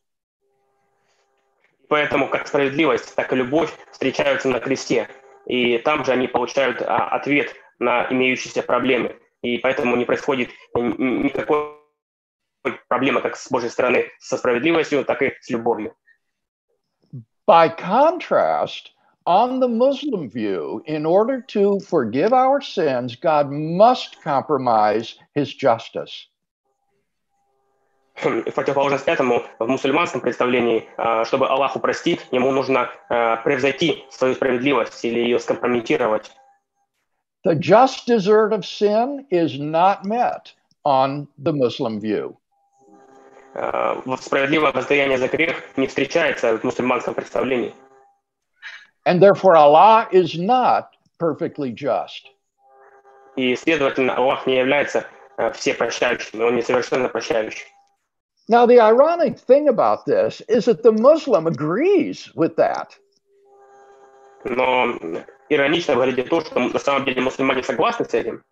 Поэтому как справедливость, так и любовь встречаются на кресте. И там же они получают а, ответ на имеющиеся проблемы. И поэтому не происходит никакой проблемы как с Божьей стороны со справедливостью, так и с любовью. By contrast, on the Muslim view, in order to forgive our sins, God must compromise his justice. В противоположность этому, в мусульманском представлении, чтобы Аллаху простить, ему нужно превзойти свою справедливость или ее скомпрометировать. The just desert of sin is not met on the Muslim view. Справедливое воздаяние за грех не встречается в мусульманском представлении. And therefore Allah is not perfectly just. И, следовательно, Аллах не является всепрощающим, он не совершенно прощающий. Now, the ironic thing about this is that the Muslim agrees with that. Но иронично выглядит то, что на самом деле мусульмане согласны с этим.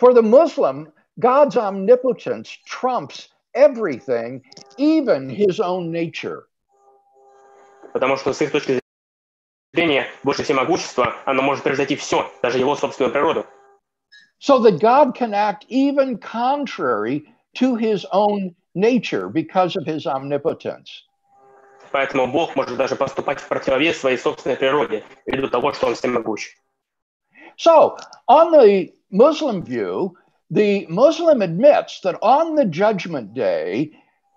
For the Muslim, God's omnipotence trumps everything, even his own nature. Потому что с их точки зрения больше всемогущества, оно может превзойти все, даже его собственную природу. So that God can act even contrary to his own nature because of his omnipotence. Поэтому Бог может даже поступать в противовес своей собственной природе, ввиду того, что Он всемогущ. So, on the Muslim view, the Muslim admits that on the judgment day,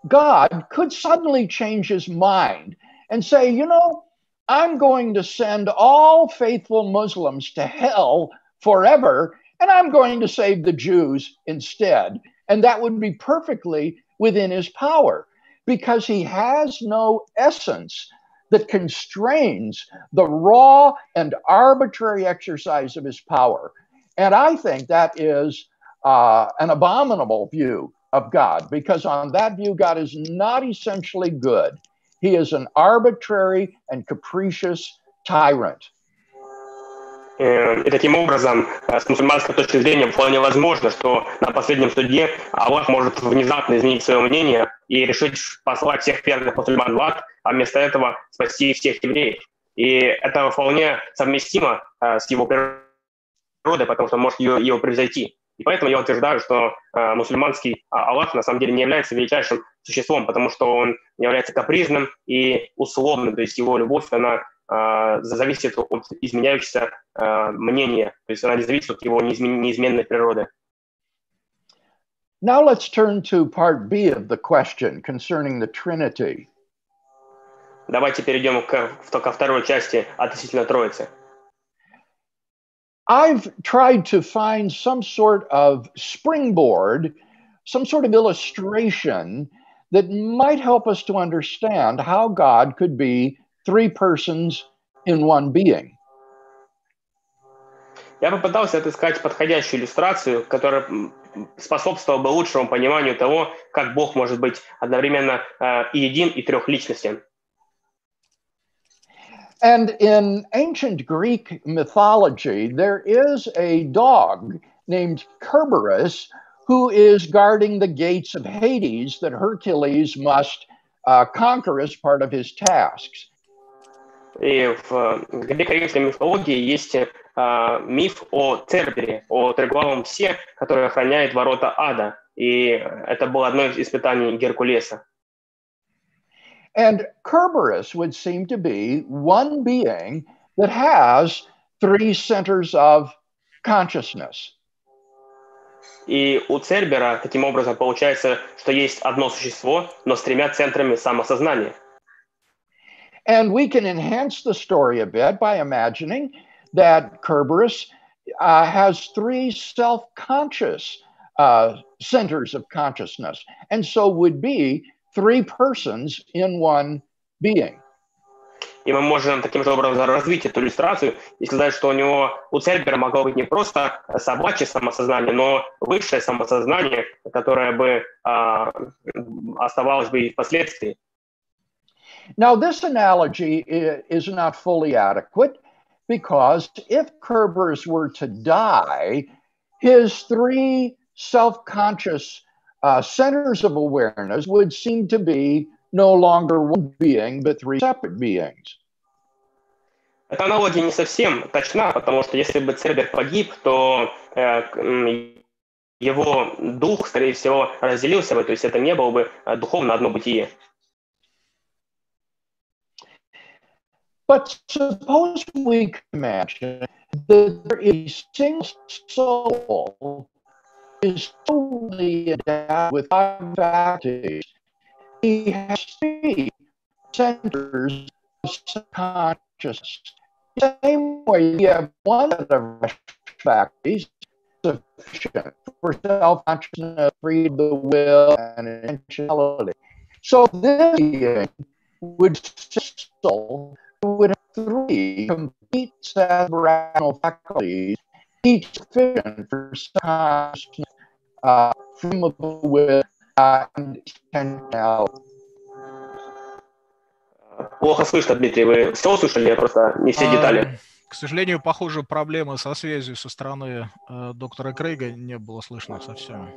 God could suddenly change his mind and say, you know, I'm going to send all faithful Muslims to hell forever, and I'm going to save the Jews instead. And that would be perfectly within his power because he has no essence that constrains the raw and arbitrary exercise of his power. And I think that is uh, an abominable view of God because, on that view, God is not essentially good. He is an arbitrary and capricious tyrant. И таким образом, с мусульманской точки зрения, вполне возможно, что на последнем суде Аллах может внезапно изменить свое мнение и решить послать всех первых мусульман в ад, а вместо этого спасти всех евреев. И это вполне совместимо с его природой, потому что может ее, его превзойти. И поэтому я утверждаю, что э, мусульманский Аллах на самом деле не является величайшим существом, потому что он является капризным и условным, то есть его любовь, она э, зависит от изменяющегося э, мнения, то есть она не зависит от его неизмен, неизменной природы. Now let's turn to part B of the question concerning the Trinity. Давайте перейдем к, ко второй части относительно Троицы. I've tried to find some sort of springboard, some sort of illustration that might help us to understand how God could be three persons in one being. Я попытался отыскать подходящую иллюстрацию, которая способствовала бы лучшему пониманию того, как Бог может быть одновременно э, и един, и трехличностен. And in ancient Greek mythology, there is a dog named Kerberos who is guarding the gates of Hades that Hercules must uh, conquer as part of his tasks. И в греко-римской мифологии есть э, миф о Цербере, о треглавом псе, который охраняет ворота ада. И это было одно из испытаний Геркулеса. And Kerberos would seem to be one being that has three centers of consciousness. И у Цербера таким образом получается, что есть одно существо, но с тремя центрами самосознания. And we can enhance the story a bit by imagining that Kerberos uh, has three self conscious uh, centers of consciousness, and so would be three persons in one being. И мы можем таким же образом развить эту иллюстрацию и сказать, что у него у Цербера могло быть не просто собачье самосознание, но высшее самосознание, которое бы а, оставалось бы и впоследствии. Now, this analogy is not fully adequate because if Kerberos were to die, his three self conscious uh, centers of awareness would seem to be no longer one being, but three separate beings. Эта аналогия не совсем точна, потому что если бы Цербер погиб, то э, его дух, скорее всего, разделился бы, то есть это не было бы духовно одно бытие. But suppose we can imagine that there is a single soul is totally endowed with five faculties. He has three centers of consciousness. Same way, you have one of the faculties sufficient for self-consciousness, freedom of the will, and intentionality. So this being would still would have three complete rational faculties, each sufficient for self-consciousness uh, and intentionality. Плохо слышно, Дмитрий. Вы все услышали? Я просто не все детали. К сожалению, похоже, проблемы со связью со стороны э, доктора Крейга не было слышно совсем.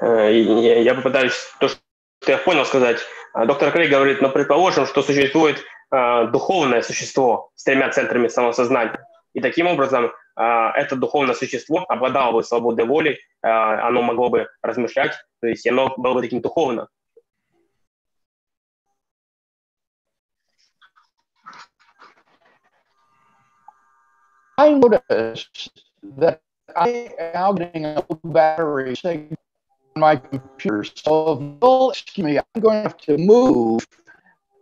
Э, я, я попытаюсь то, что я понял сказать. Доктор Крейг говорит, но предположим, что существует э, духовное существо с тремя центрами самосознания. И таким образом э, это духовное существо обладало бы свободой воли, э, оно могло бы размышлять, то есть оно было бы таким духовным. I noticed that I am now getting a battery signal on my computer. So you'll excuse me, I'm going to have to move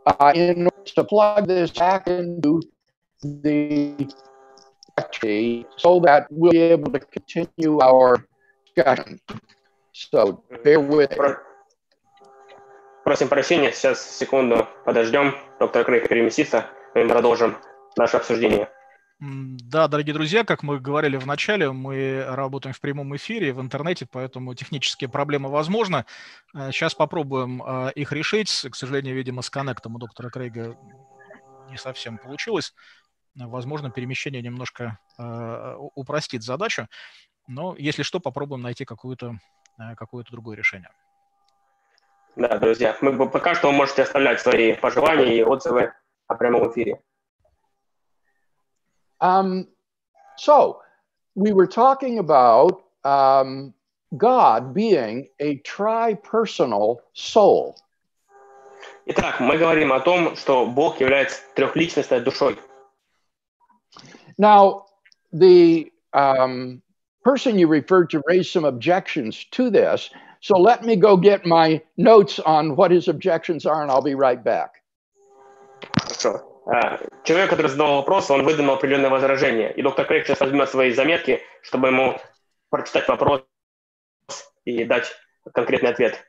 uh, in order to plug this back into the battery so that we'll be able to continue our discussion. So bear with me. Просим прощения, сейчас секунду подождем. Доктор Крейг переместится, мы продолжим наше обсуждение. Да, дорогие друзья, как мы говорили в начале, мы работаем в прямом эфире в интернете, поэтому технические проблемы возможны. Сейчас попробуем их решить. К сожалению, видимо, с коннектом у доктора Крейга не совсем получилось. Возможно, перемещение немножко упростит задачу, но если что, попробуем найти какое-то какое другое решение. Да, друзья, мы, пока что вы можете оставлять свои пожелания и отзывы о прямом эфире. Um, so, we were talking about um, God being a tri-personal soul. Итак, мы говорим о том, что Бог является трехличностной душой. Now, the um, person you referred to raised some objections to this. So let me go get my notes on what his objections are, and I'll be right back. Хорошо. А, Человек, который задал вопрос, он выдвинул определенные возражения. И доктор Крейг сейчас возьмет свои заметки, чтобы ему прочитать вопрос и дать конкретный ответ.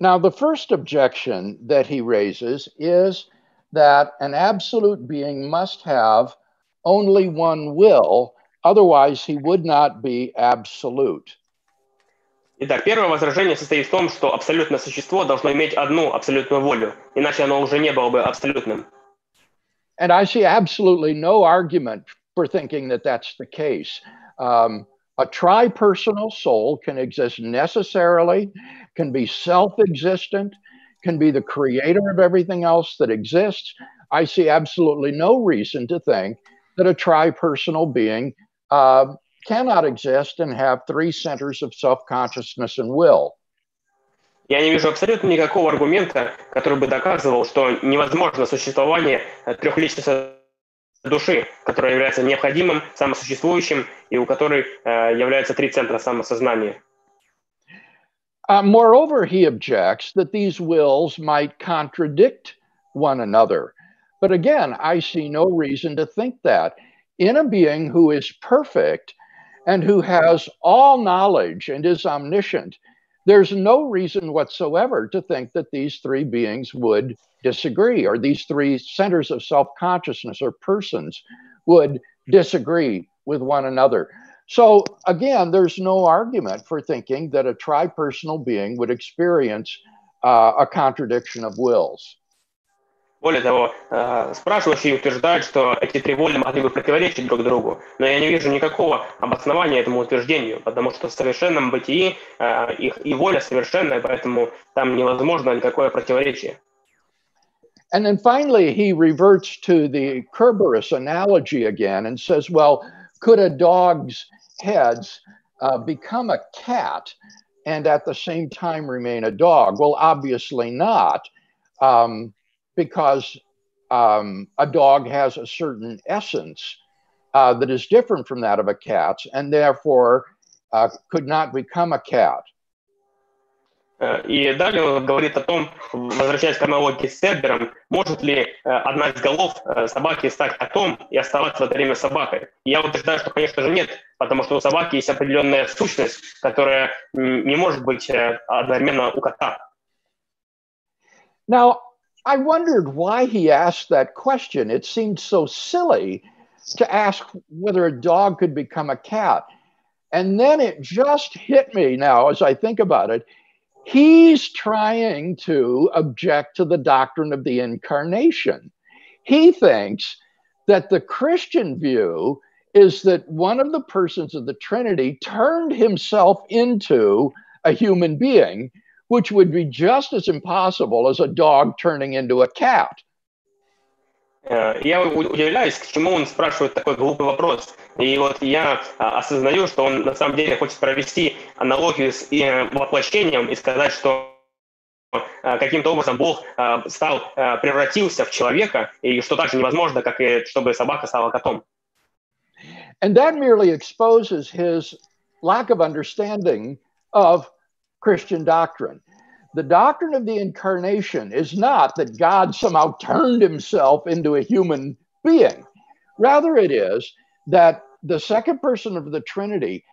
Now, the first objection that he raises is that an absolute being must have only one will, otherwise, he would not be absolute. Итак, первое возражение состоит в том, что абсолютное существо должно иметь одну абсолютную волю, иначе оно уже не было бы абсолютным. And I see absolutely no argument for thinking that that's the case. Um, a tri-personal soul can exist necessarily, can be self-existent, can be the creator of everything else that exists. I see absolutely no reason to think that a tri-personal being uh, cannot exist and have three centers of self-consciousness and will. Я не вижу абсолютно никакого аргумента, который бы доказывал, что невозможно существование трехличностной души, которая является необходимым, самосуществующим и у которой э, являются три центра самосознания. Uh, moreover, he objects that these wills might contradict one another. But again, I see no reason to think that. In a being who is perfect and who has all knowledge and is omniscient, there's no reason whatsoever to think that these three beings would disagree, or these three centers of self consciousness or persons would disagree with one another. So, again, there's no argument for thinking that a tri-personal being would experience uh, a contradiction of wills. Более того, спрашивающий утверждает, что эти три воли могли бы противоречить друг другу, но я не вижу никакого обоснования этому утверждению, потому что в совершенном бытии их и воля совершенная, поэтому там невозможно никакое противоречие. And then finally, he reverts to the Kerberos analogy again and says, well, could a dog's heads uh, become a cat and at the same time remain a dog? Well, obviously not, um, because um, a dog has a certain essence uh, that is different from that of a cat's and therefore uh, could not become a cat. И далее он говорит о том, возвращаясь к аналогии с Сербером, может ли одна из голов собаки стать котом и оставаться в это время собакой. Я утверждаю, что, конечно же, нет, потому что у собаки есть определенная сущность, которая не может быть одновременно у кота. Now, I wondered why he asked that question. It seemed so silly to ask whether a dog could become a cat. And then it just hit me now as I think about it. He's trying to object to the doctrine of the incarnation. He thinks that the Christian view is that one of the persons of the Trinity turned himself into a human being, which would be just as impossible as a dog turning into a cat. Я удивляюсь, к чему он спрашивает такой глупый вопрос. И вот я осознаю, что он на самом деле хочет провести аналогию с воплощением и сказать, что каким-то образом Бог стал, превратился в человека, и что так же невозможно, как и чтобы собака стала котом. And that merely exposes his lack of understanding of Christian doctrine. The doctrine of the incarnation is not that God somehow turned himself into a human being. Rather, it is that the second person of the Trinity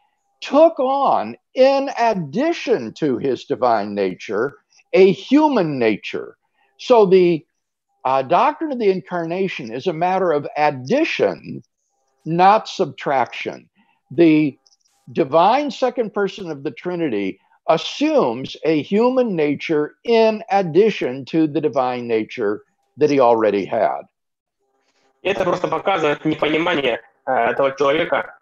took on, in addition to his divine nature, a human nature. So the uh, doctrine of the incarnation is a matter of addition, not subtraction. The divine second person of the Trinity assumes a human nature in addition to the divine nature that he already had. Это просто показывает непонимание этого человека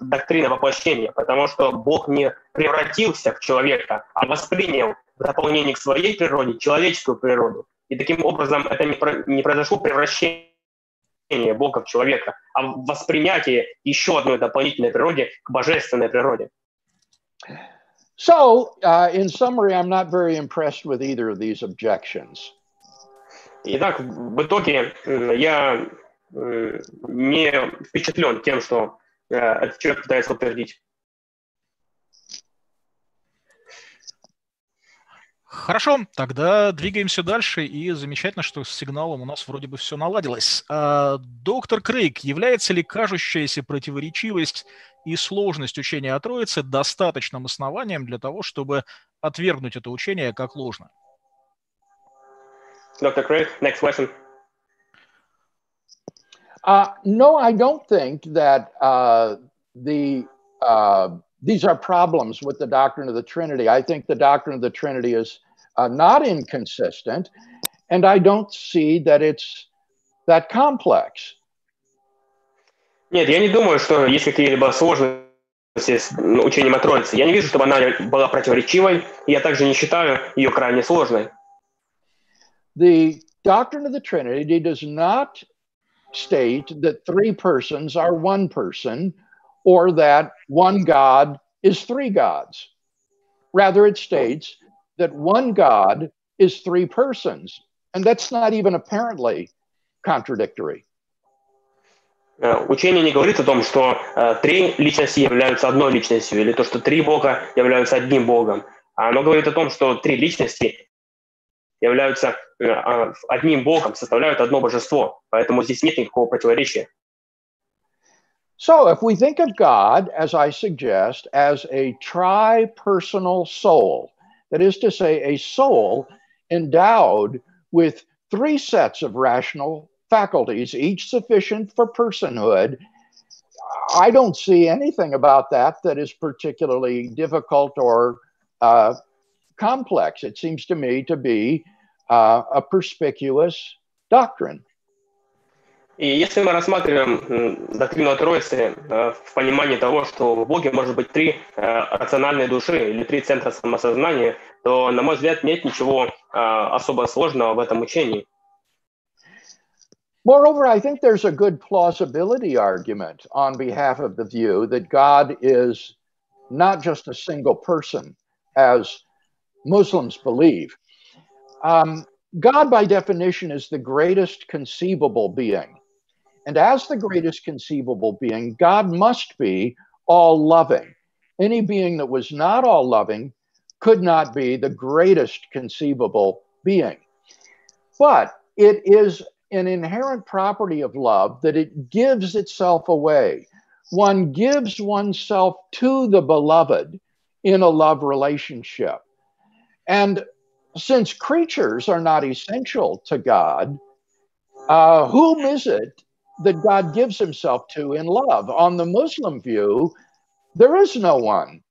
доктрина воплощения, потому что Бог не превратился в человека, а воспринял в дополнение к своей природе человеческую природу. И таким образом это не произошло превращение Бога в человека, а воспринятие еще одной дополнительной природе к божественной природе. So, uh, in summary, I'm not very impressed with either of these objections. Итак, в итоге я не впечатлен тем, что этот человек пытается утвердить. Хорошо, тогда двигаемся дальше, и замечательно, что с сигналом у нас вроде бы все наладилось. А, доктор Крейг, является ли кажущаяся противоречивость и сложность учения о Троице достаточным основанием для того, чтобы отвергнуть это учение как ложное? Доктор Крейг, next question. Uh, no, I don't think that uh, the uh, these are problems with the doctrine of the Trinity. I think the doctrine of the Trinity is uh, not inconsistent, and I don't see that it's that complex. Нет, я не думаю, что есть какие-либо сложности с учением о Троице. Я не вижу, чтобы она была противоречивой, я также не считаю ее крайне сложной. The doctrine of the Trinity does not state that three persons are one person or that one God is three gods. Rather, it states that one God is three persons. And that's not even apparently contradictory. Учение не говорит о том, что э, три личности являются одной личностью, или то, что три Бога являются одним Богом. Оно говорит о том, что три личности являются э, одним Богом, составляют одно божество. Поэтому здесь нет никакого противоречия. So, if we think of God, as I suggest, as a tri-personal soul, that is to say, a soul endowed with three sets of rational faculties, each sufficient for personhood, I don't see anything about that that is particularly difficult or uh, complex. It seems to me to be uh, a perspicuous doctrine. И если мы рассматриваем доктрину о Троице в понимании того, что в Боге может быть три рациональные души или три центра самосознания, то, на мой взгляд, нет ничего особо сложного в этом учении. Moreover, I think there's a good plausibility argument on behalf of the view that God is not just a single person, as Muslims believe. Um, God, by definition, is the greatest conceivable being. And as the greatest conceivable being, God must be all loving. Any being that was not all loving could not be the greatest conceivable being. But it is an inherent property of love that it gives itself away. One gives oneself to the beloved in a love relationship. And since creatures are not essential to God, uh, whom is it that God gives himself to in love. On the Muslim view, there is no one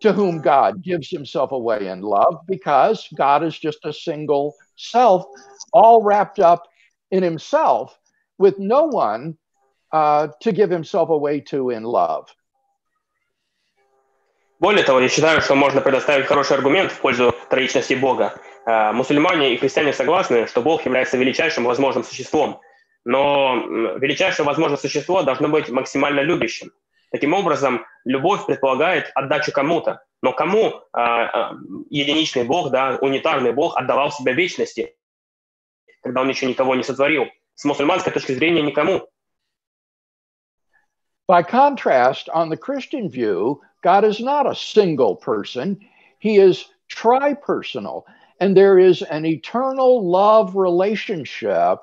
to whom God gives himself away in love because God is just a single self, all wrapped up in himself, with no one uh, to give himself away to in love. Более того, я считаю, что можно предоставить хороший аргумент в пользу троичности Бога. Мусульмане и христиане согласны, что Бог является величайшим возможным существом – но величайшее возможное существо должно быть максимально любящим. Таким образом, любовь предполагает отдачу кому-то. Но кому э, э, единичный Бог, да, унитарный Бог отдавал себя вечности, когда он еще никого не сотворил? С мусульманской точки зрения никому. By contrast, on the Christian view, God is not a single person, He is tri-personal, and there is an eternal love relationship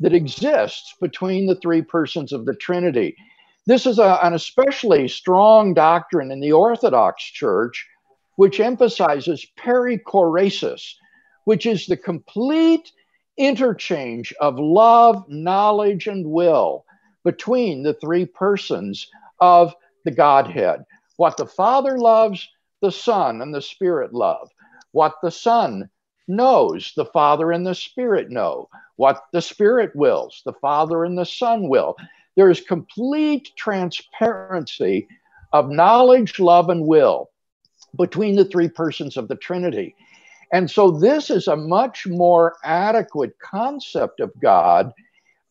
that exists between the three persons of the Trinity. This is a, an especially strong doctrine in the Orthodox Church, which emphasizes perichoresis, which is the complete interchange of love, knowledge, and will between the three persons of the Godhead. What the Father loves, the Son and the Spirit love. What the Son knows, the Father and the Spirit know what the Spirit wills, the Father and the Son will. there is complete transparency of knowledge, love, and will between the three persons of the Trinity. And so, this is a much more adequate concept of God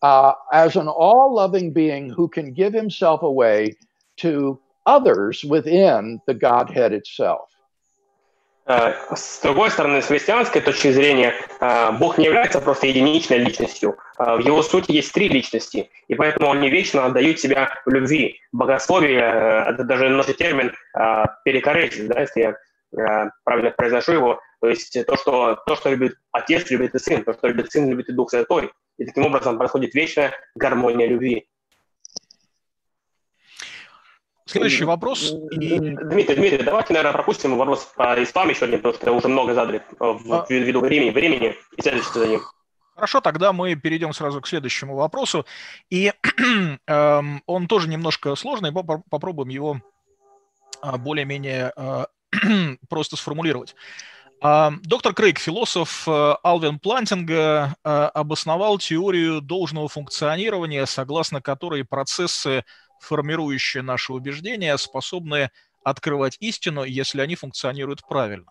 uh, as an all loving being who can give himself away to others within the Godhead itself. Э, с другой стороны, с христианской точки зрения, э, Бог не является просто единичной личностью. Э, в его сути есть три личности, и поэтому он не вечно отдает себя в любви. Богословие, это даже носит термин перекоррезис, да, если я правильно произношу его, то есть то что, то, что любит Отец, любит и Сын, то, что любит Сын, любит и Дух Святой. И таким образом происходит вечная гармония любви. Следующий вопрос. Дмитрий, Дмитрий, давайте, наверное, пропустим вопрос по ислам еще один, потому что уже много задали ввиду времени, времени и следующий за ним. Хорошо, тогда мы перейдем сразу к следующему вопросу. И э, он тоже немножко сложный, попробуем его более-менее э, просто сформулировать. Доктор Крейг, философ э, Алвин Плантинга, э, обосновал теорию должного функционирования, согласно которой процессы формирующие наши убеждения, способны открывать истину, если они функционируют правильно.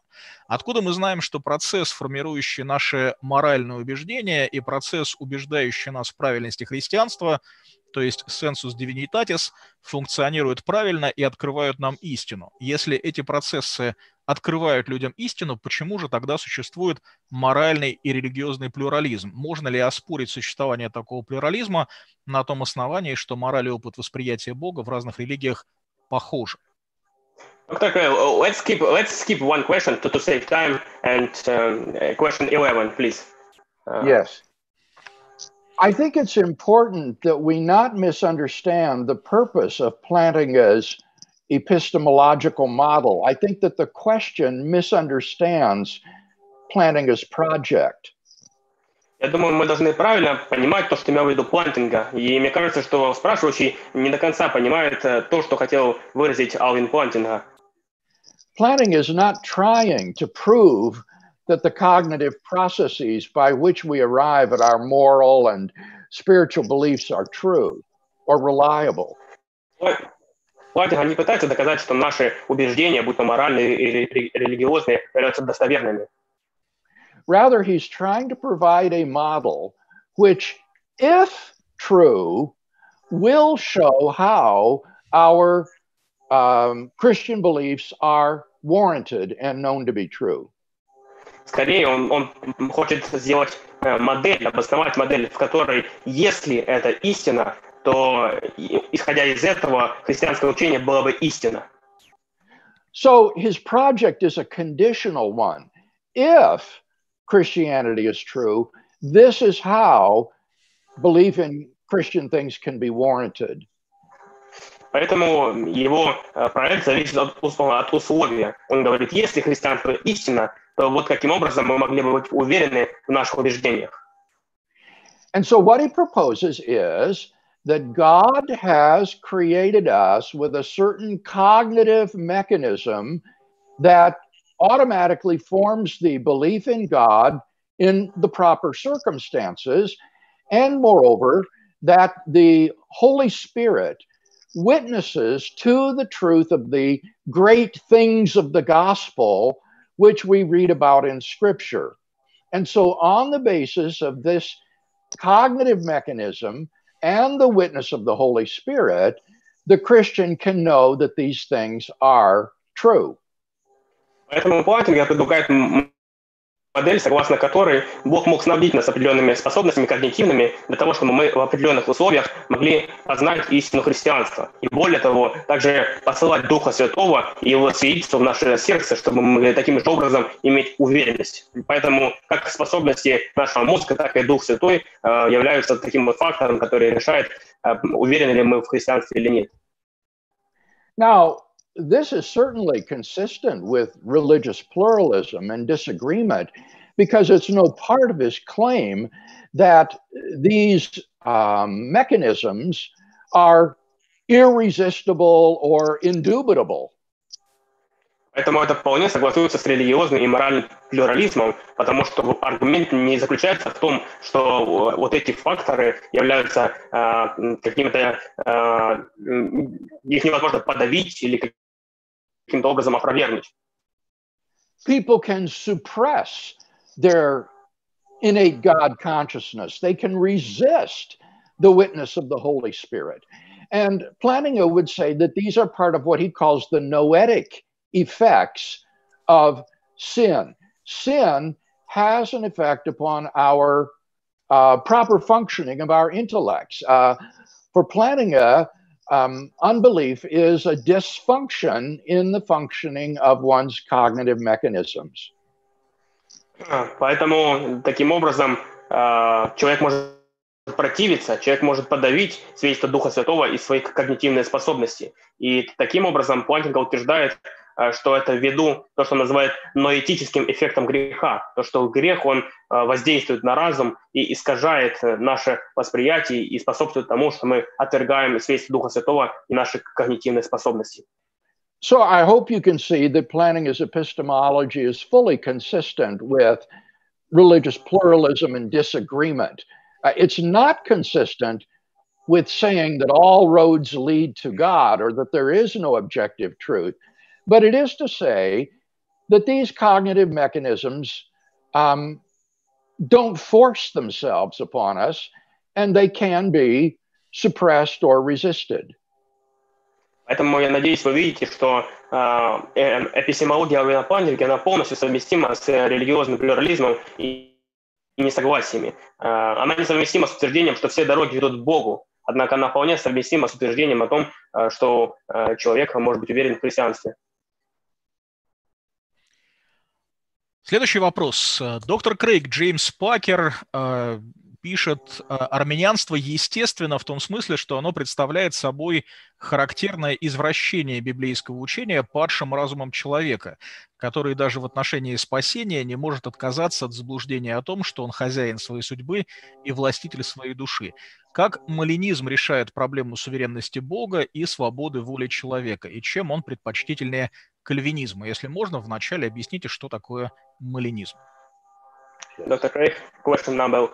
Откуда мы знаем, что процесс, формирующий наши моральные убеждения, и процесс, убеждающий нас в правильности христианства, то есть sensus divinitatis, функционируют правильно и открывают нам истину? Если эти процессы открывают людям истину, почему же тогда существует моральный и религиозный плюрализм? Можно ли оспорить существование такого плюрализма на том основании, что мораль и опыт восприятия Бога в разных религиях похожи? Okay, let's skip let's skip one question to, to save time and um, question 11, please. Uh, yes. I think it's important that we not misunderstand the purpose of Plantinga's epistemological model. I think that the question misunderstands Plantinga's project. Я думаю, мы должны правильно понимать то, что имел в виду Плантинга. И мне кажется, что спрашивающий не до конца понимает э, то, что хотел выразить Алвин Плантинга. Plantinga is not trying to prove that the cognitive processes by which we arrive at our moral and spiritual beliefs are true or reliable. Платинга не пытается доказать, что наши убеждения, будь то моральные или религиозные, являются достоверными. Rather, he's trying to provide a model which, if true, will show how our um, Christian beliefs are warranted and known to be true. Скорее, он, он хочет сделать модель, обосновать модель, в которой, если это истина, то, исходя из этого, христианское учение было бы истина. So his project is a conditional one. If Christianity is true, this is how belief in Christian things can be warranted. Поэтому его проект зависит от, от условия. Он говорит, если христианство истина, то вот каким образом мы могли бы быть уверены в наших убеждениях. And so what he proposes is that God has created us with a certain cognitive mechanism that automatically forms the belief in God in the proper circumstances. And moreover, that the Holy Spirit witnesses to the truth of the great things of the gospel, which we read about in Scripture. And so, on the basis of this cognitive mechanism, and the witness of the Holy Spirit, the Christian can know that these things are true. Поэтому Платинг предлагает модель, согласно которой Бог мог снабдить нас определенными способностями когнитивными для того, чтобы мы в определенных условиях могли познать истину христианства. И более того, также посылать Духа Святого и его свидетельство в наше сердце, чтобы мы могли таким же образом иметь уверенность. Поэтому как способности нашего мозга, так и Дух Святой являются таким вот фактором, который решает, уверены ли мы в христианстве или нет. Now, this is certainly consistent with religious pluralism and disagreement because it's no part of his claim that these um, mechanisms are irresistible or indubitable. Поэтому это вполне согласуется с религиозным и моральным плюрализмом, потому что аргумент не заключается в том, что вот эти факторы являются э, какими-то, э, их невозможно подавить или каким-то образом опровергнуть. People can suppress their innate God consciousness. They can resist the witness of the Holy Spirit. And Plantinga would say that these are part of what he calls the noetic effects of sin. Sin has an effect upon our uh, proper functioning of our intellects. Uh, for Plantinga, um, unbelief is a dysfunction in the functioning of one's cognitive mechanisms. Поэтому таким образом человек может противиться, человек может подавить свидетельство Духа Святого и свои когнитивные способности. И таким образом Плантинга утверждает, что это ввиду то, что он называет ноэтическим эффектом греха, то, что грех, он воздействует на разум и искажает наше восприятие и способствует тому, что мы отвергаем свидетельство Духа Святого и наши когнитивные способности. So I hope you can see that planning as epistemology is fully consistent with religious pluralism and disagreement. Uh, it's not consistent with saying that all roads lead to God or that there is no objective truth, but it is to say that these cognitive mechanisms um, don't force themselves upon us and they can be suppressed or resisted. Поэтому я надеюсь, вы видите, что э, эпистемология Алвина Пандинга, она полностью совместима с религиозным плюрализмом и, несогласиями. Э, она несовместима с утверждением, что все дороги ведут к Богу, однако она вполне совместима с утверждением о том, э, что э, человек может быть уверен в христианстве. Следующий вопрос. Доктор Крейг Джеймс Пакер пишет, «А, армянянство естественно в том смысле, что оно представляет собой характерное извращение библейского учения падшим разумом человека, который даже в отношении спасения не может отказаться от заблуждения о том, что он хозяин своей судьбы и властитель своей души. Как малинизм решает проблему суверенности Бога и свободы воли человека, и чем он предпочтительнее кальвинизма. Если можно, вначале объясните, что такое молинизм. Dr. Craig, question number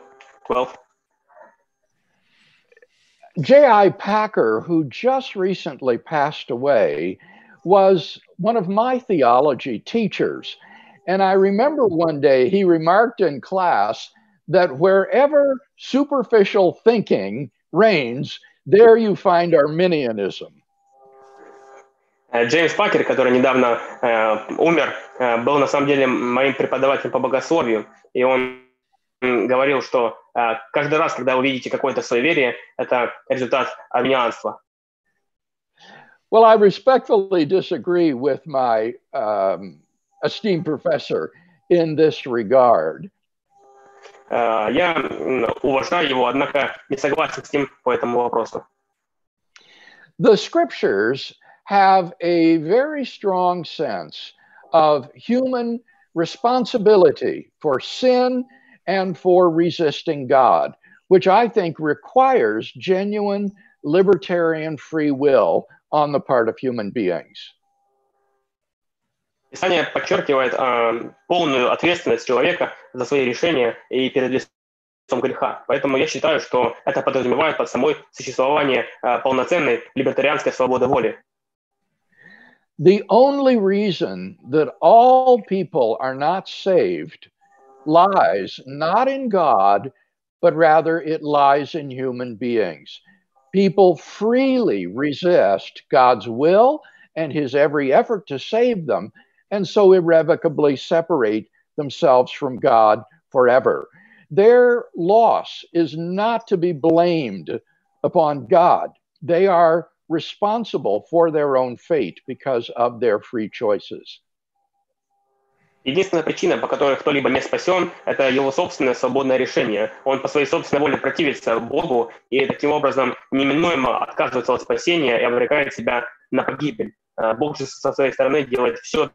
12. J.I. Packer, who just recently passed away, was one of my theology teachers. And I remember one day he remarked in class that wherever superficial thinking reigns, there you find Arminianism. Джеймс Пакер, который недавно э, умер, э, был на самом деле моим преподавателем по богословию, и он говорил, что каждый раз, когда вы видите какое-то суеверие, это результат армянианства. Well, I respectfully disagree with my um, esteemed professor in this regard. Я уважаю его, однако не согласен с ним по этому вопросу. The scriptures have a very strong sense of human responsibility for sin and for resisting God, which I think requires genuine libertarian free will on the part of human beings. Писание подчеркивает э, полную ответственность человека за свои решения и перед лицом греха. Поэтому я считаю, что это подразумевает под собой существование э, полноценной либертарианской свободы воли. The only reason that all people are not saved lies not in God, but rather it lies in human beings. People freely resist God's will and his every effort to save them, and so irrevocably separate themselves from God forever. Their loss is not to be blamed upon God. They are responsible for their own fate because of their free choices. Единственная причина, по которой кто-либо не спасен, это его собственное свободное решение. Он по своей собственной воле противится Богу и таким образом неминуемо отказывается от спасения и обрекает себя на погибель. Бог же со своей стороны делает все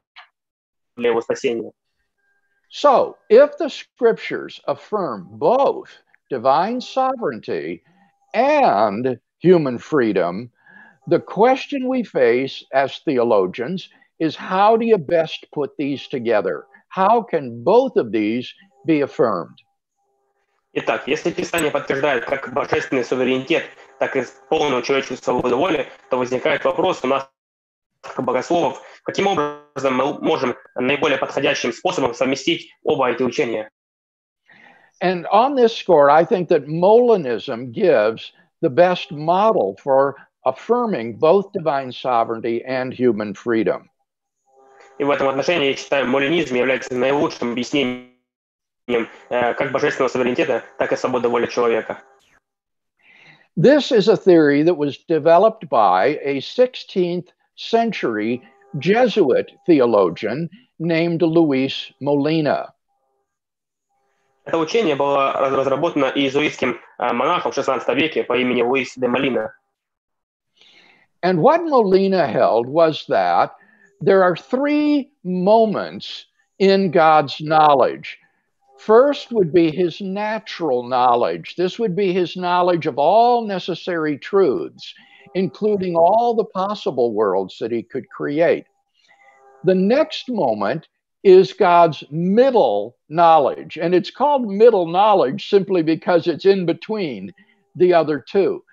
для его спасения. So, if the scriptures affirm both divine sovereignty and human freedom, the question we face as theologians is how do you best put these together? How can both of these be affirmed? Итак, если Писание подтверждает как божественный суверенитет, так и полную человеческую свободу воли, то возникает вопрос у нас, как богословов, каким образом мы можем наиболее подходящим способом совместить оба эти учения. And on this score, I think that Molinism gives the best model for affirming both divine sovereignty and human freedom. И в этом отношении, я считаю, молинизм является наилучшим объяснением как божественного суверенитета, так и свободы воли человека. This is a theory that was developed by a 16th century Jesuit theologian named Luis Molina. Это учение было разработано иезуитским монахом в XVI веке по имени Луис де Молина. And what Molina held was that there are three moments in God's knowledge. First would be his natural knowledge. This would be his knowledge of all necessary truths, including all the possible worlds that he could create. The next moment is God's middle knowledge. And it's called middle knowledge simply because it's in between the other two.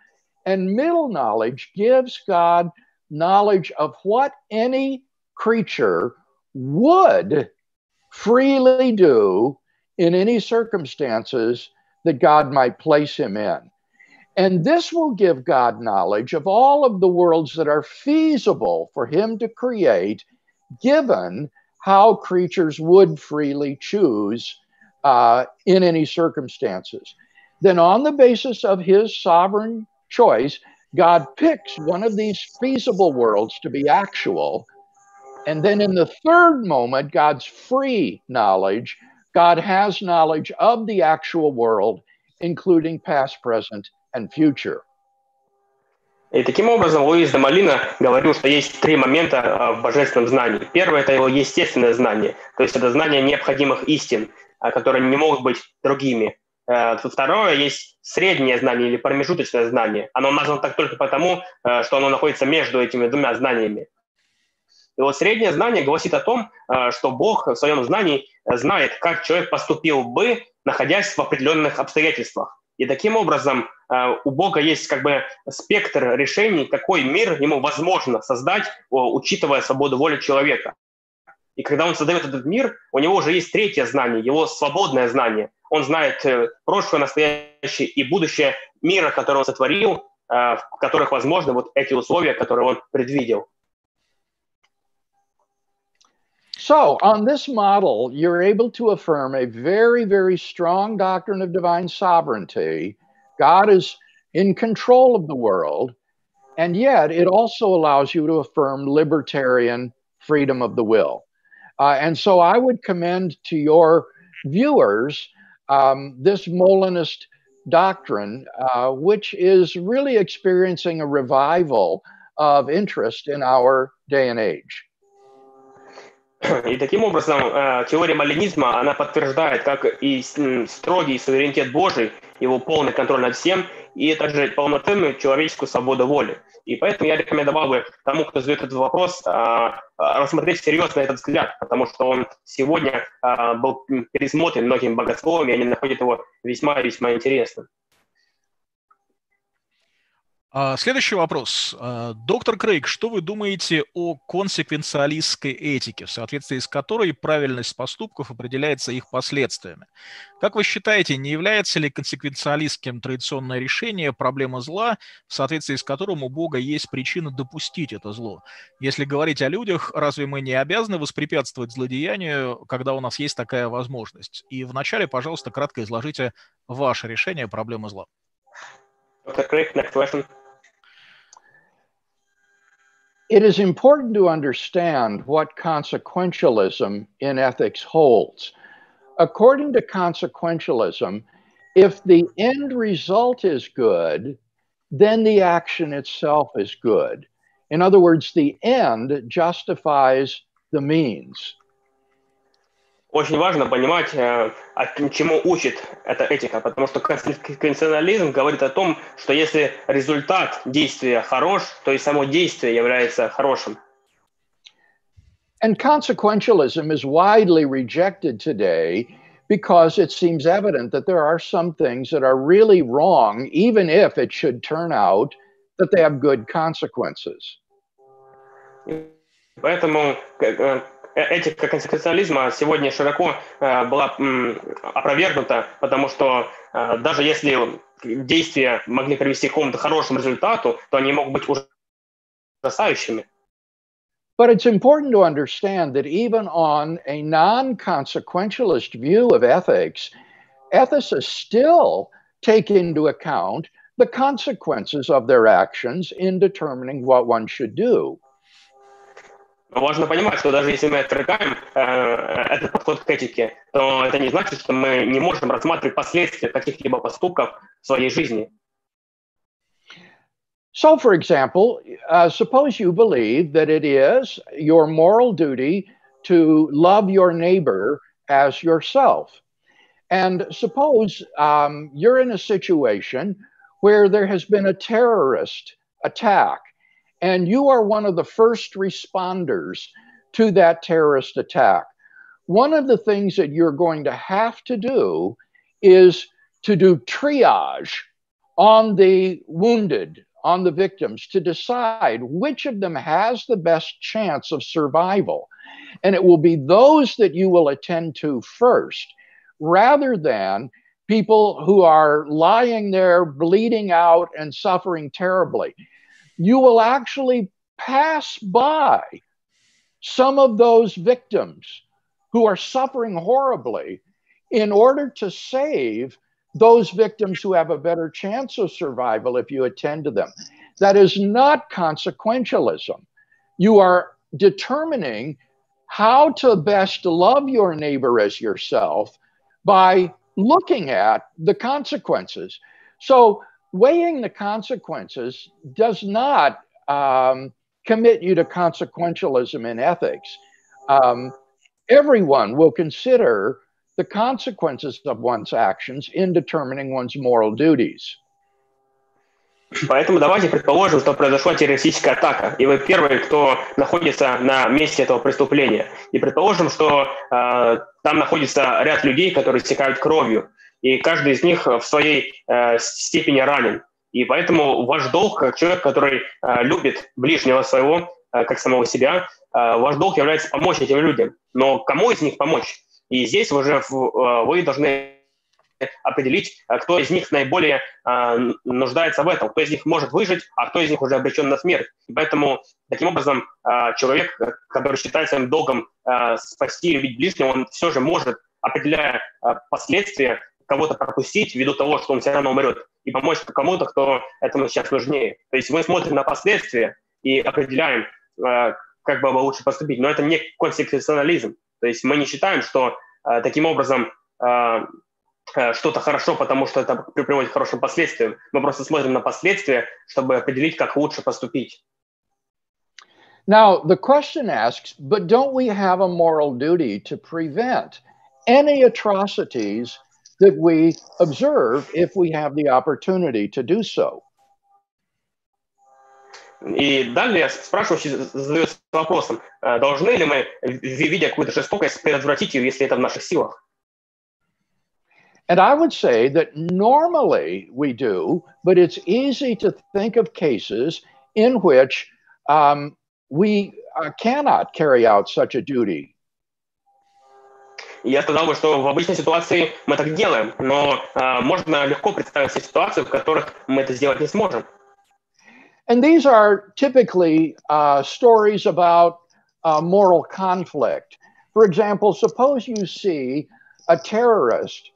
And middle knowledge gives God knowledge of what any creature would freely do in any circumstances that God might place him in. And this will give God knowledge of all of the worlds that are feasible for him to create, given how creatures would freely choose uh, in any circumstances. Then, on the basis of his sovereign choice, God picks one of these feasible worlds to be actual. And then in the third moment, God's free knowledge, God has knowledge of the actual world, including past, present, and future. И таким образом Луис де Молина говорил, что есть три момента в божественном знании. Первое – это его естественное знание, то есть это знание необходимых истин, которые не могут быть другими. Второе – есть среднее знание или промежуточное знание. Оно названо так только потому, что оно находится между этими двумя знаниями. И вот среднее знание гласит о том, что Бог в своем знании знает, как человек поступил бы, находясь в определенных обстоятельствах. И таким образом э, у Бога есть как бы спектр решений, какой мир ему возможно создать, учитывая свободу воли человека. И когда он создает этот мир, у него уже есть третье знание, его свободное знание. Он знает э, прошлое, настоящее и будущее мира, который он сотворил, э, в которых возможны вот эти условия, которые он предвидел. So, on this model, you're able to affirm a very, very strong doctrine of divine sovereignty. God is in control of the world, and yet it also allows you to affirm libertarian freedom of the will. Uh, and so I would commend to your viewers um, this Molinist doctrine, uh, which is really experiencing a revival of interest in our day and age. И таким образом теория молинизма, она подтверждает как и строгий суверенитет Божий, его полный контроль над всем, и также полноценную человеческую свободу воли. И поэтому я рекомендовал бы тому, кто задает этот вопрос, а, а, рассмотреть серьезно этот взгляд, потому что он сегодня а, был пересмотрен многими богословами, и они находят его весьма-весьма интересным. А, следующий вопрос. А, доктор Крейг, что вы думаете о консеквенциалистской этике, в соответствии с которой правильность поступков определяется их последствиями? Как вы считаете, не является ли консеквенциалистским традиционное решение проблемы зла, в соответствии с которым у Бога есть причина допустить это зло? Если говорить о людях, разве мы не обязаны воспрепятствовать злодеянию, когда у нас есть такая возможность? И вначале, пожалуйста, кратко изложите ваше решение проблемы зла. Dr. Craig, next question. It is important to understand what consequentialism in ethics holds. According to consequentialism, if the end result is good, then the action itself is good. In other words, the end justifies the means. Очень важно понимать, э, чему учит эта этика, потому что конституционализм говорит о том, что если результат действия хорош, то и само действие является хорошим. And consequentialism is widely rejected today because it seems evident that there are some things that are really wrong, even if it should turn out that they have good consequences. Поэтому этика конституционализма сегодня широко была опровергнута, потому что даже если действия могли привести к какому-то хорошему результату, то они могут быть ужасающими. But it's important to understand that even on a non consequentialist view of ethics, ethicists still take into account the consequences of their actions in determining what one should do. Но важно понимать, что даже если мы отвергаем э, этот подход к этике, то это не значит, что мы не можем рассматривать последствия каких-либо поступков в своей жизни. So, for example, uh, suppose you believe that it is your moral duty to love your neighbor as yourself. And suppose um, you're in a situation where there has been a terrorist attack, and you are one of the first responders to that terrorist attack. One of the things that you're going to have to do is to do triage on the wounded, on the victims to decide which of them has the best chance of survival. And it will be those that you will attend to first, rather than people who are lying there bleeding out and suffering terribly. You will actually pass by some of those victims who are suffering horribly in order to save those victims who have a better chance of survival if you attend to them. That is not consequentialism. You are determining how to best love your neighbor as yourself by looking at the consequences. So, weighing the consequences does not um, commit you to consequentialism in ethics. Um, everyone will consider the consequences of one's actions in determining one's moral duties. Поэтому давайте предположим, что произошла террористическая атака, и вы первый, кто находится на месте этого преступления. И предположим, что э, там находится ряд людей, которые стекают кровью, И каждый из них в своей э, степени ранен. И поэтому ваш долг, как человек, который э, любит ближнего своего, э, как самого себя, э, ваш долг является помочь этим людям. Но кому из них помочь? И здесь уже э, вы должны определить, э, кто из них наиболее э, нуждается в этом, кто из них может выжить, а кто из них уже обречен на смерть. И поэтому таким образом человек, который считает своим долгом спасти и любить ближнего, он все же может, определяя последствия, кого-то пропустить ввиду того, что он все равно умрет, и помочь кому-то, кто этому сейчас нужнее. То есть мы смотрим на последствия и определяем, как было бы лучше поступить. Но это не конституционализм. То есть мы не считаем, что э, таким образом э, э, что-то хорошо, потому что это приводит к хорошим последствиям. Мы просто смотрим на последствия, чтобы определить, как лучше поступить. Now, the question asks, but don't we have a moral duty to prevent any atrocities that we observe if we have the opportunity to do so? И далее спрашивающий задается вопросом, должны ли мы, видя какую-то жестокость, предотвратить ее, если это в наших силах? And I would say that normally we do, but it's easy to think of cases in which um, we uh, cannot carry out such a duty. Я сказал бы, что в обычной ситуации мы так делаем, но uh, можно легко представить себе ситуации, в которых мы это сделать не сможем. And these are typically uh, stories about uh, moral conflict. For example, suppose you see a terrorist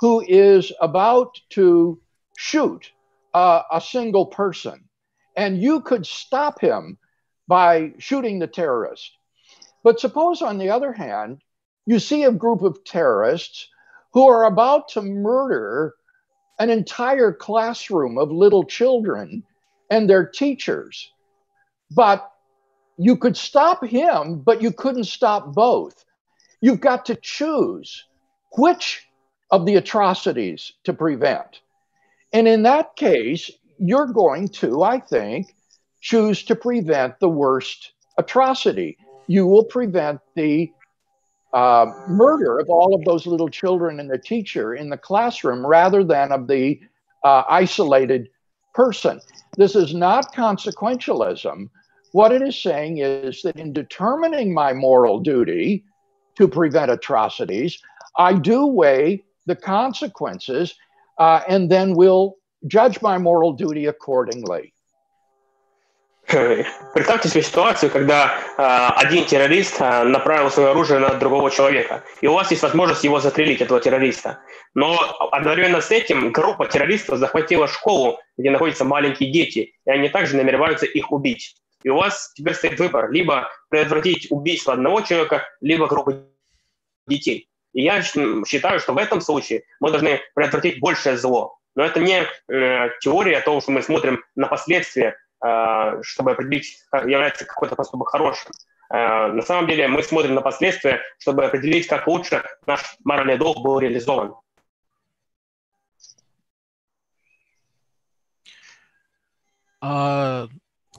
who is about to shoot uh, a single person, and you could stop him by shooting the terrorist. But suppose, on the other hand, you see a group of terrorists who are about to murder an entire classroom of little children and their teachers. But you could stop him, but you couldn't stop both. You've got to choose which of the atrocities to prevent. And in that case, you're going to, I think, choose to prevent the worst atrocity. you will prevent the uh, murder of all of those little children and the teacher in the classroom rather than of the uh, isolated person. This is not consequentialism. What it is saying is that in determining my moral duty to prevent atrocities, I do weigh the consequences uh, and then will judge my moral duty accordingly. Представьте себе ситуацию, когда э, один террорист э, направил свое оружие на другого человека, и у вас есть возможность его застрелить, этого террориста. Но одновременно с этим группа террористов захватила школу, где находятся маленькие дети, и они также намереваются их убить. И у вас теперь стоит выбор, либо предотвратить убийство одного человека, либо группы детей. И я считаю, что в этом случае мы должны предотвратить большее зло. Но это не э, теория того, что мы смотрим на последствия, э, чтобы определить, как является какой-то поступок хорошим. Э, на самом деле мы смотрим на последствия, чтобы определить, как лучше наш моральный долг был реализован. А,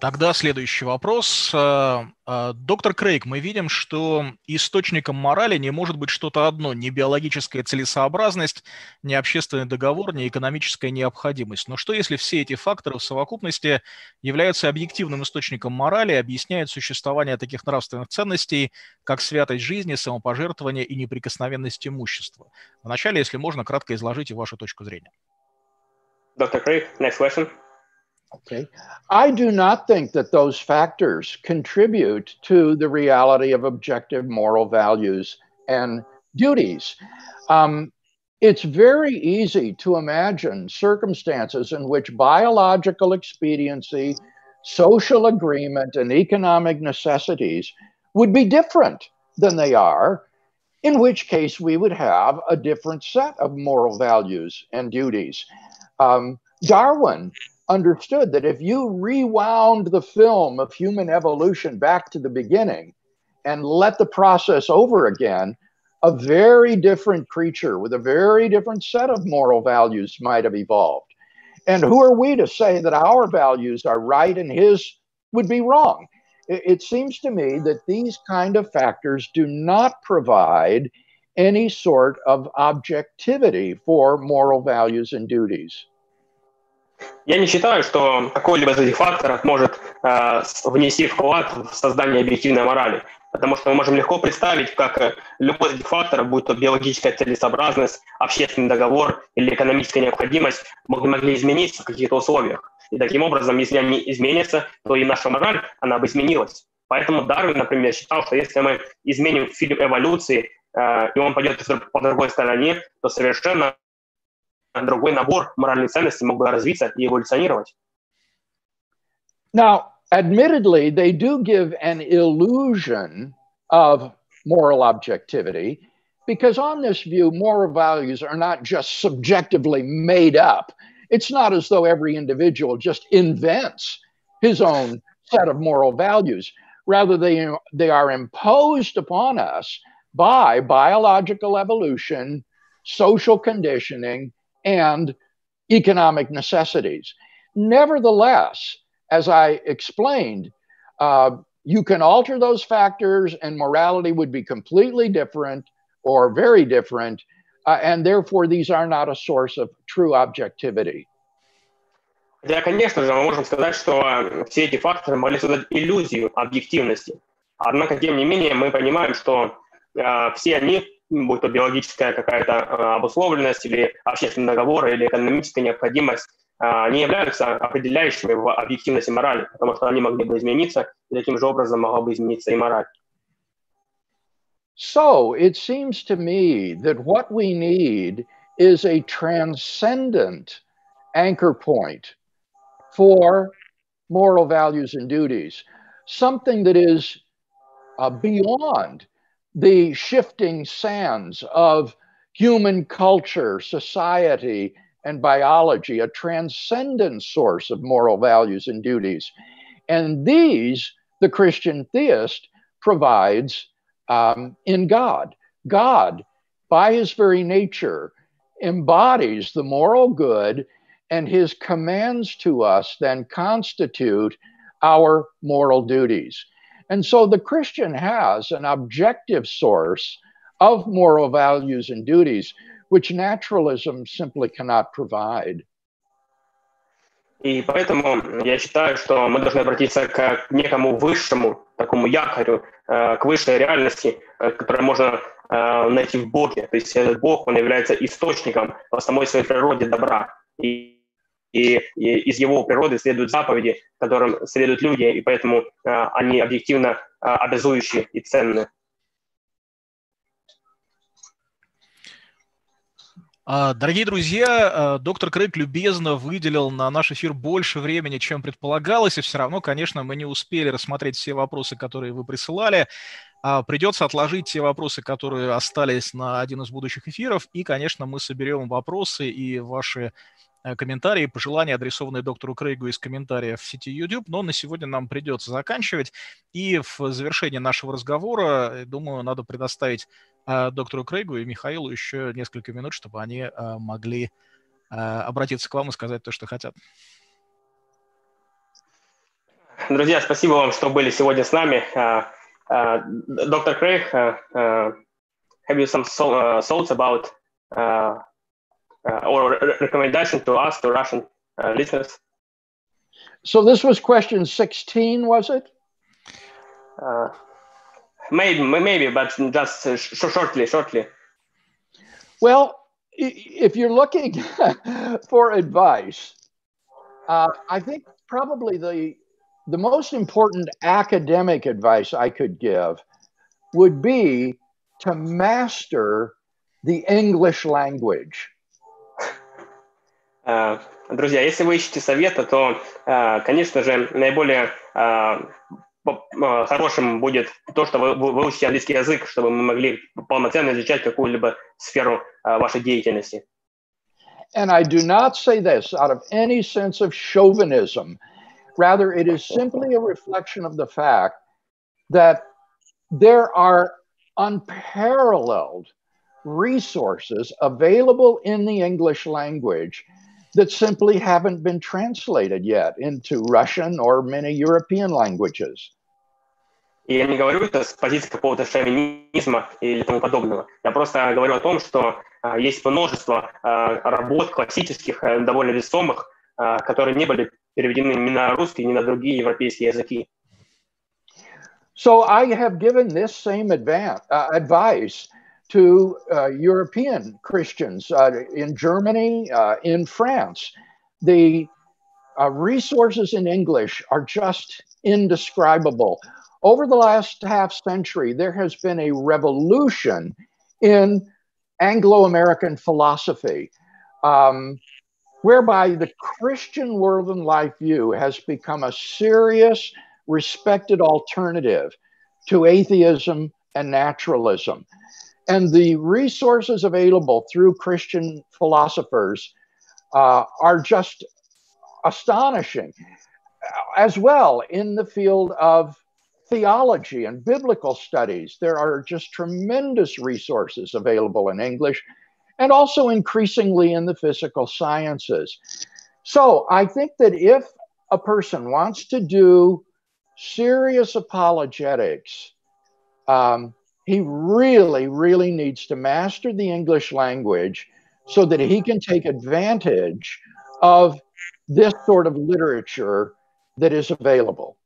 Тогда следующий вопрос. Э, э, доктор Крейг, мы видим, что источником морали не может быть что-то одно, не биологическая целесообразность, не общественный договор, не экономическая необходимость. Но что если все эти факторы в совокупности являются объективным источником морали и объясняют существование таких нравственных ценностей, как святость жизни, самопожертвование и неприкосновенность имущества? Вначале, если можно, кратко изложите вашу точку зрения. Доктор Крейг, next question. Okay. I do not think that those factors contribute to the reality of objective moral values and duties. Um, it's very easy to imagine circumstances in which biological expediency, social agreement, and economic necessities would be different than they are, in which case we would have a different set of moral values and duties. Um, Darwin understood that if you rewound the film of human evolution back to the beginning and let the process over again, a very different creature with a very different set of moral values might have evolved. And who are we to say that our values are right and his would be wrong? It, seems to me that these kind of factors do not provide any sort of objectivity for moral values and duties. Я не считаю, что какой-либо из этих факторов может э, внести вклад в создание объективной морали. Потому что мы можем легко представить, как э, любой из этих факторов, будь то биологическая целесообразность, общественный договор или экономическая необходимость, могли, могли измениться в каких-то условиях. И таким образом, если они изменятся, то и наша мораль, она бы изменилась. Поэтому Дарвин, например, считал, что если мы изменим фильм эволюции, э, и он пойдет по другой стороне, то совершенно другой набор моральных ценностей мог бы развиться и эволюционировать. Now, admittedly, they do give an illusion of moral objectivity because, on this view, moral values are not just subjectively made up. It's not as though every individual just invents his own set of moral values. Rather, they, they are imposed upon us by biological evolution, social conditioning, and economic necessities. Nevertheless, as I explained, uh, you can alter those factors and morality would be completely different or very different. Uh, and therefore, these are not a source of true objectivity. Да, конечно же, мы можем сказать, что все эти факторы могли создать иллюзию объективности. Однако, тем не менее, мы понимаем, что э, все они будь то биологическая какая-то э, обусловленность или общественный договор или экономическая необходимость, э, не являются определяющими в объективности морали, потому что они могли бы измениться, и таким же образом могла бы измениться и мораль. So it seems to me that what we need is a transcendent anchor point for moral values and duties, something that is uh, beyond the shifting sands of human culture, society, and biology, a transcendent source of moral values and duties. And these, the Christian theist provides um, in God. God, by his very nature, embodies the moral good, and his commands to us then constitute our moral duties. And so the Christian has an objective source of moral values and duties, which naturalism simply cannot provide. И поэтому я считаю, что мы должны обратиться к некому высшему, такому якорю, к высшей реальности, которую можно найти в Боге. То есть этот Бог, он является источником по самой своей природе добра. И, и, и из его природы следуют заповеди, которым следуют люди, и поэтому они объективно обязующие и ценные. А, дорогие друзья, а, доктор Крейг любезно выделил на наш эфир больше времени, чем предполагалось, и все равно, конечно, мы не успели рассмотреть все вопросы, которые вы присылали. А, придется отложить те вопросы, которые остались на один из будущих эфиров, и, конечно, мы соберем вопросы и ваши э, комментарии, пожелания, адресованные доктору Крейгу из комментариев в сети YouTube, но на сегодня нам придется заканчивать. И в завершении нашего разговора, э, думаю, надо предоставить э, доктору Крейгу и Михаилу еще несколько минут, чтобы они могли обратиться к вам и сказать то, что хотят. Друзья, спасибо вам, что были сегодня с нами. Dr. Craig, have you some thoughts about or recommendation to us, to Russian listeners? So this was question 16, was it? Uh, maybe, maybe, but just uh, sh- shortly, shortly. Well, if you're looking for advice, uh, I think probably the the most important academic advice I could give would be to master the English language. Uh, друзья, если вы ищете совета, то, uh, конечно же, наиболее uh, хорошим будет то, что вы выучите английский язык, чтобы мы могли полноценно изучать какую-либо сферу вашей деятельности. And I do not say this out of any sense of chauvinism. Rather, it is simply a reflection of the fact that there are unparalleled resources available in the English language that simply haven't been translated yet into Russian or many European languages. И я не говорю это с позиции какого-то шовинизма или тому подобного. Я просто говорю о том, что а, есть множество а, работ классических, а, довольно весомых, а, которые не были переведены ни на русский, ни на другие европейские языки. So I have given this same advan- uh, advice to uh, European Christians uh, in Germany, uh, in France. The uh, resources in English are just indescribable. Over the last half century, there has been a revolution in Anglo American philosophy, um, whereby the Christian world and life view has become a serious, respected alternative to atheism and naturalism. And the resources available through Christian philosophers uh, are just astonishing. As well, in the field of theology and biblical studies, there are just tremendous resources available in English and also increasingly in the physical sciences. So I think that if a person wants to do serious apologetics, um, he really, really needs to master the English language so that he can take advantage of this sort of literature that is available.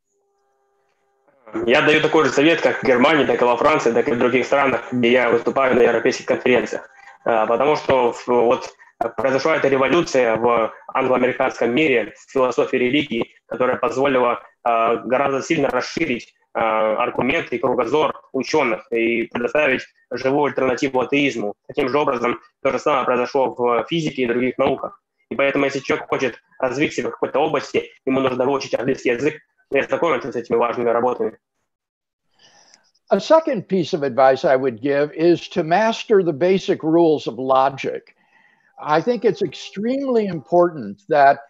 Я даю такой же совет, как в Германии, так и во Франции, так и в других странах, где я выступаю на европейских конференциях. Потому что вот произошла эта революция в англоамериканском мире, в философии религии, которая позволила гораздо сильно расширить аргументы и кругозор ученых и предоставить живую альтернативу атеизму. Таким же образом, то же самое произошло в физике и других науках. И поэтому, если человек хочет развить себя в какой-то области, ему нужно выучить английский язык, и ознакомиться с этими важными работами. A second piece of advice I would give is to master the basic rules of logic. I think it's extremely important that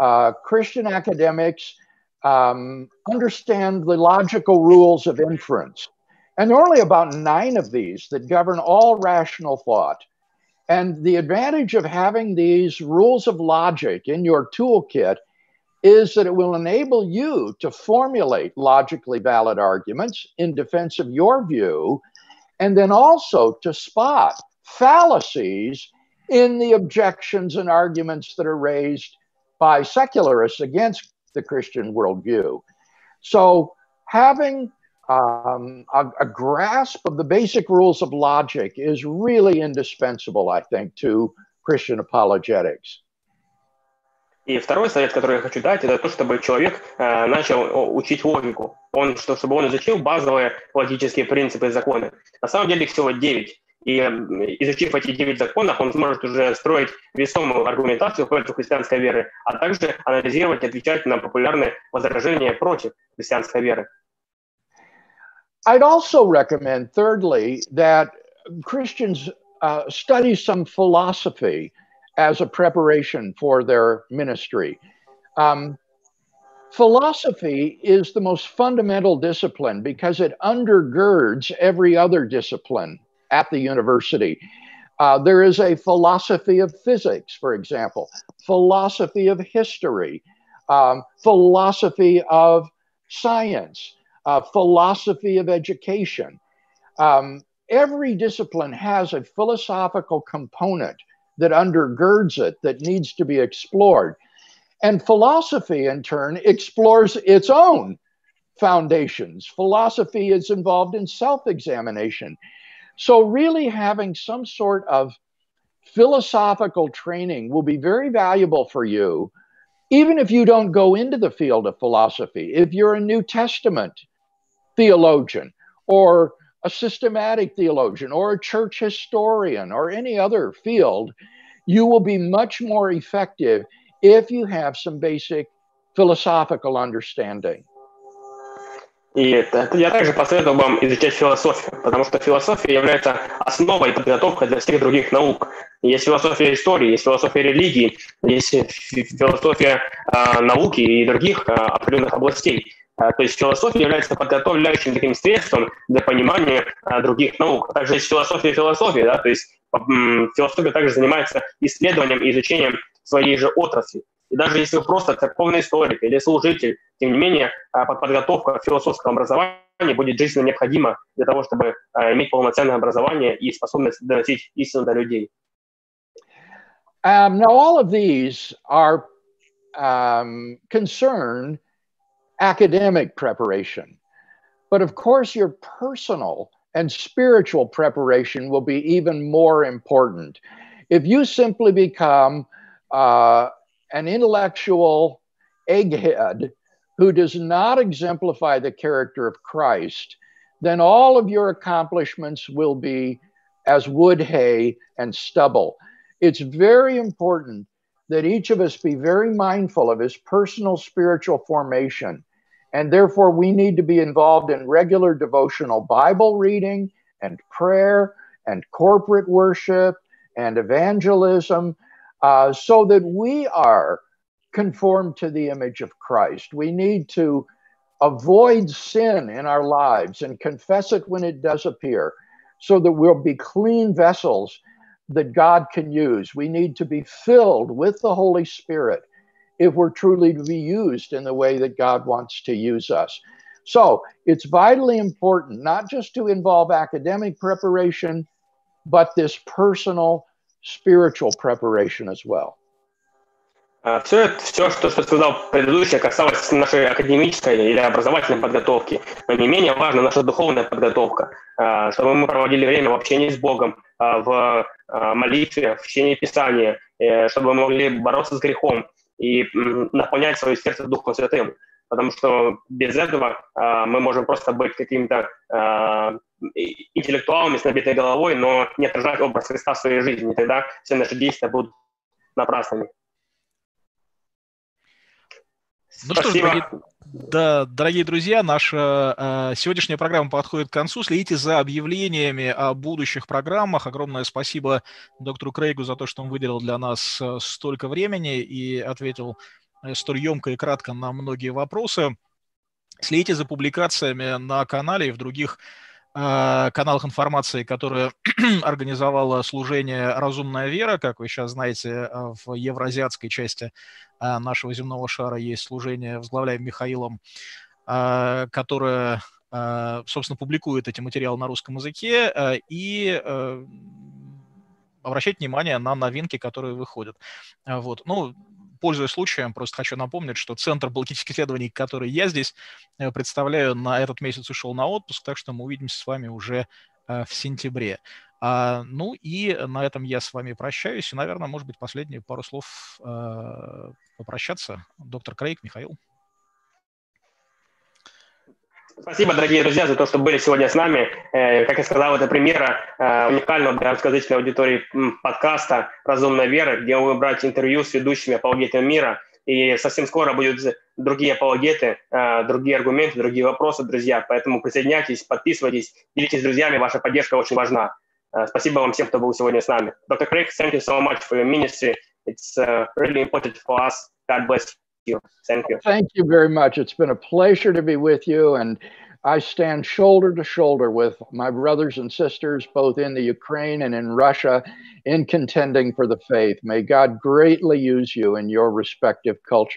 uh, Christian academics um, understand the logical rules of inference. And there are only about nine of these that govern all rational thought. And the advantage of having these rules of logic in your toolkit is that it will enable you to formulate logically valid arguments in defense of your view, and then also to spot fallacies in the objections and arguments that are raised by secularists against the Christian worldview. So, having um, a, a, grasp of the basic rules of logic is really indispensable, I think, to Christian apologetics. И второй совет, который я хочу дать, это то, чтобы человек э, начал учить логику. Он, что, чтобы он изучил базовые логические принципы и законы. На самом деле их всего девять. И изучив эти девять законов, он сможет уже строить весомую аргументацию против христианской веры, а также анализировать и отвечать на популярные возражения против христианской веры. I'd also recommend, thirdly, that Christians uh, study some philosophy as a preparation for their ministry. Um, philosophy is the most fundamental discipline because it undergirds every other discipline at the university. Uh, there is a philosophy of physics, for example, philosophy of history, um, philosophy of science, uh, philosophy of education. Um, every discipline has a philosophical component that undergirds it that needs to be explored. And philosophy, in turn, explores its own foundations. Philosophy is involved in self examination. So, really, having some sort of philosophical training will be very valuable for you, even if you don't go into the field of philosophy. If you're a New Testament theologian or a systematic theologian or a church historian or any other field, you will be much more effective if you have some basic philosophical understanding. И это, я также посоветовал вам изучать философию, потому что философия является основой подготовки для всех других наук. Есть философия истории, есть философия религии, есть философия э, науки и других э, определенных областей. То есть философия является подготовляющим таким средством для понимания других наук. Также есть философия философии, да, то есть философия также занимается исследованием и изучением своей же отрасли. И даже если вы просто церковный историк или служитель, тем не менее, подготовка философского образования будет жизненно необходима для того, чтобы иметь полноценное образование и способность доносить истину до людей. Um, now, all of these are um, concerned academic preparation. But of course, your personal and spiritual preparation will be even more important. If you simply become uh, an intellectual egghead who does not exemplify the character of Christ, then all of your accomplishments will be as wood, hay, and stubble. It's very important that each of us be very mindful of his personal spiritual formation. And therefore, we need to be involved in regular devotional Bible reading and prayer and corporate worship and evangelism uh, so that we are conformed to the image of Christ. We need to avoid sin in our lives and confess it when it does appear so that we'll be clean vessels that God can use. We need to be filled with the Holy Spirit if we're truly to be used in the way that God wants to use us. So it's vitally important not just to involve academic preparation, but this personal spiritual preparation as well. Все, это, все, что, что сказал предыдущее, касалось нашей академической или образовательной подготовки. Но не менее важна наша духовная подготовка, чтобы мы проводили время в общении с Богом, в молитве, в чтении Писания, чтобы мы могли бороться с грехом и наполнять свое сердце Духом Святым. Потому что без этого мы можем просто быть какими-то интеллектуалами с набитой головой, но не отражать образ Христа в своей жизни. И тогда все наши действия будут напрасными. Ну что ж, дорогие, да, дорогие друзья, наша э, сегодняшняя программа подходит к концу. Следите за объявлениями о будущих программах. Огромное спасибо доктору Крейгу за то, что он выделил для нас э, столько времени и ответил э, столь емко и кратко на многие вопросы. Следите за публикациями на канале и в других э, каналах информации, которые организовало служение «Разумная вера». Как вы сейчас знаете, в евроазиатской части нашего земного шара есть служение, возглавляем Михаилом, которое, собственно, публикует эти материалы на русском языке и обращать внимание на новинки, которые выходят. Вот. Ну, пользуясь случаем, просто хочу напомнить, что Центр политических исследований, который я здесь э, представляю, на этот месяц ушел на отпуск, так что мы увидимся с вами уже э, в сентябре. А, ну и на этом я с вами прощаюсь. И, наверное, может быть, последние пару слов э, попрощаться. Доктор Крейг, Михаил. Спасибо, дорогие друзья, за то, что были сегодня с нами. Э, как я сказал, это примера э, уникального для русскоязычной аудитории подкаста «Разумная вера», где мы будем брать интервью с ведущими апологетами мира. И совсем скоро будут другие апологеты, э, другие аргументы, другие вопросы, друзья. Поэтому присоединяйтесь, подписывайтесь, делитесь с друзьями, ваша поддержка очень важна. Спасибо вам всем, кто был сегодня с нами. Доктор Крейг, thank you so much for your ministry. It's really important for us. God bless you. Thank you. Thank you very much. It's been a pleasure to be with you. And I stand shoulder to shoulder with my brothers and sisters, both in the Ukraine and in Russia, in contending for the faith. May God greatly use you in your respective culture.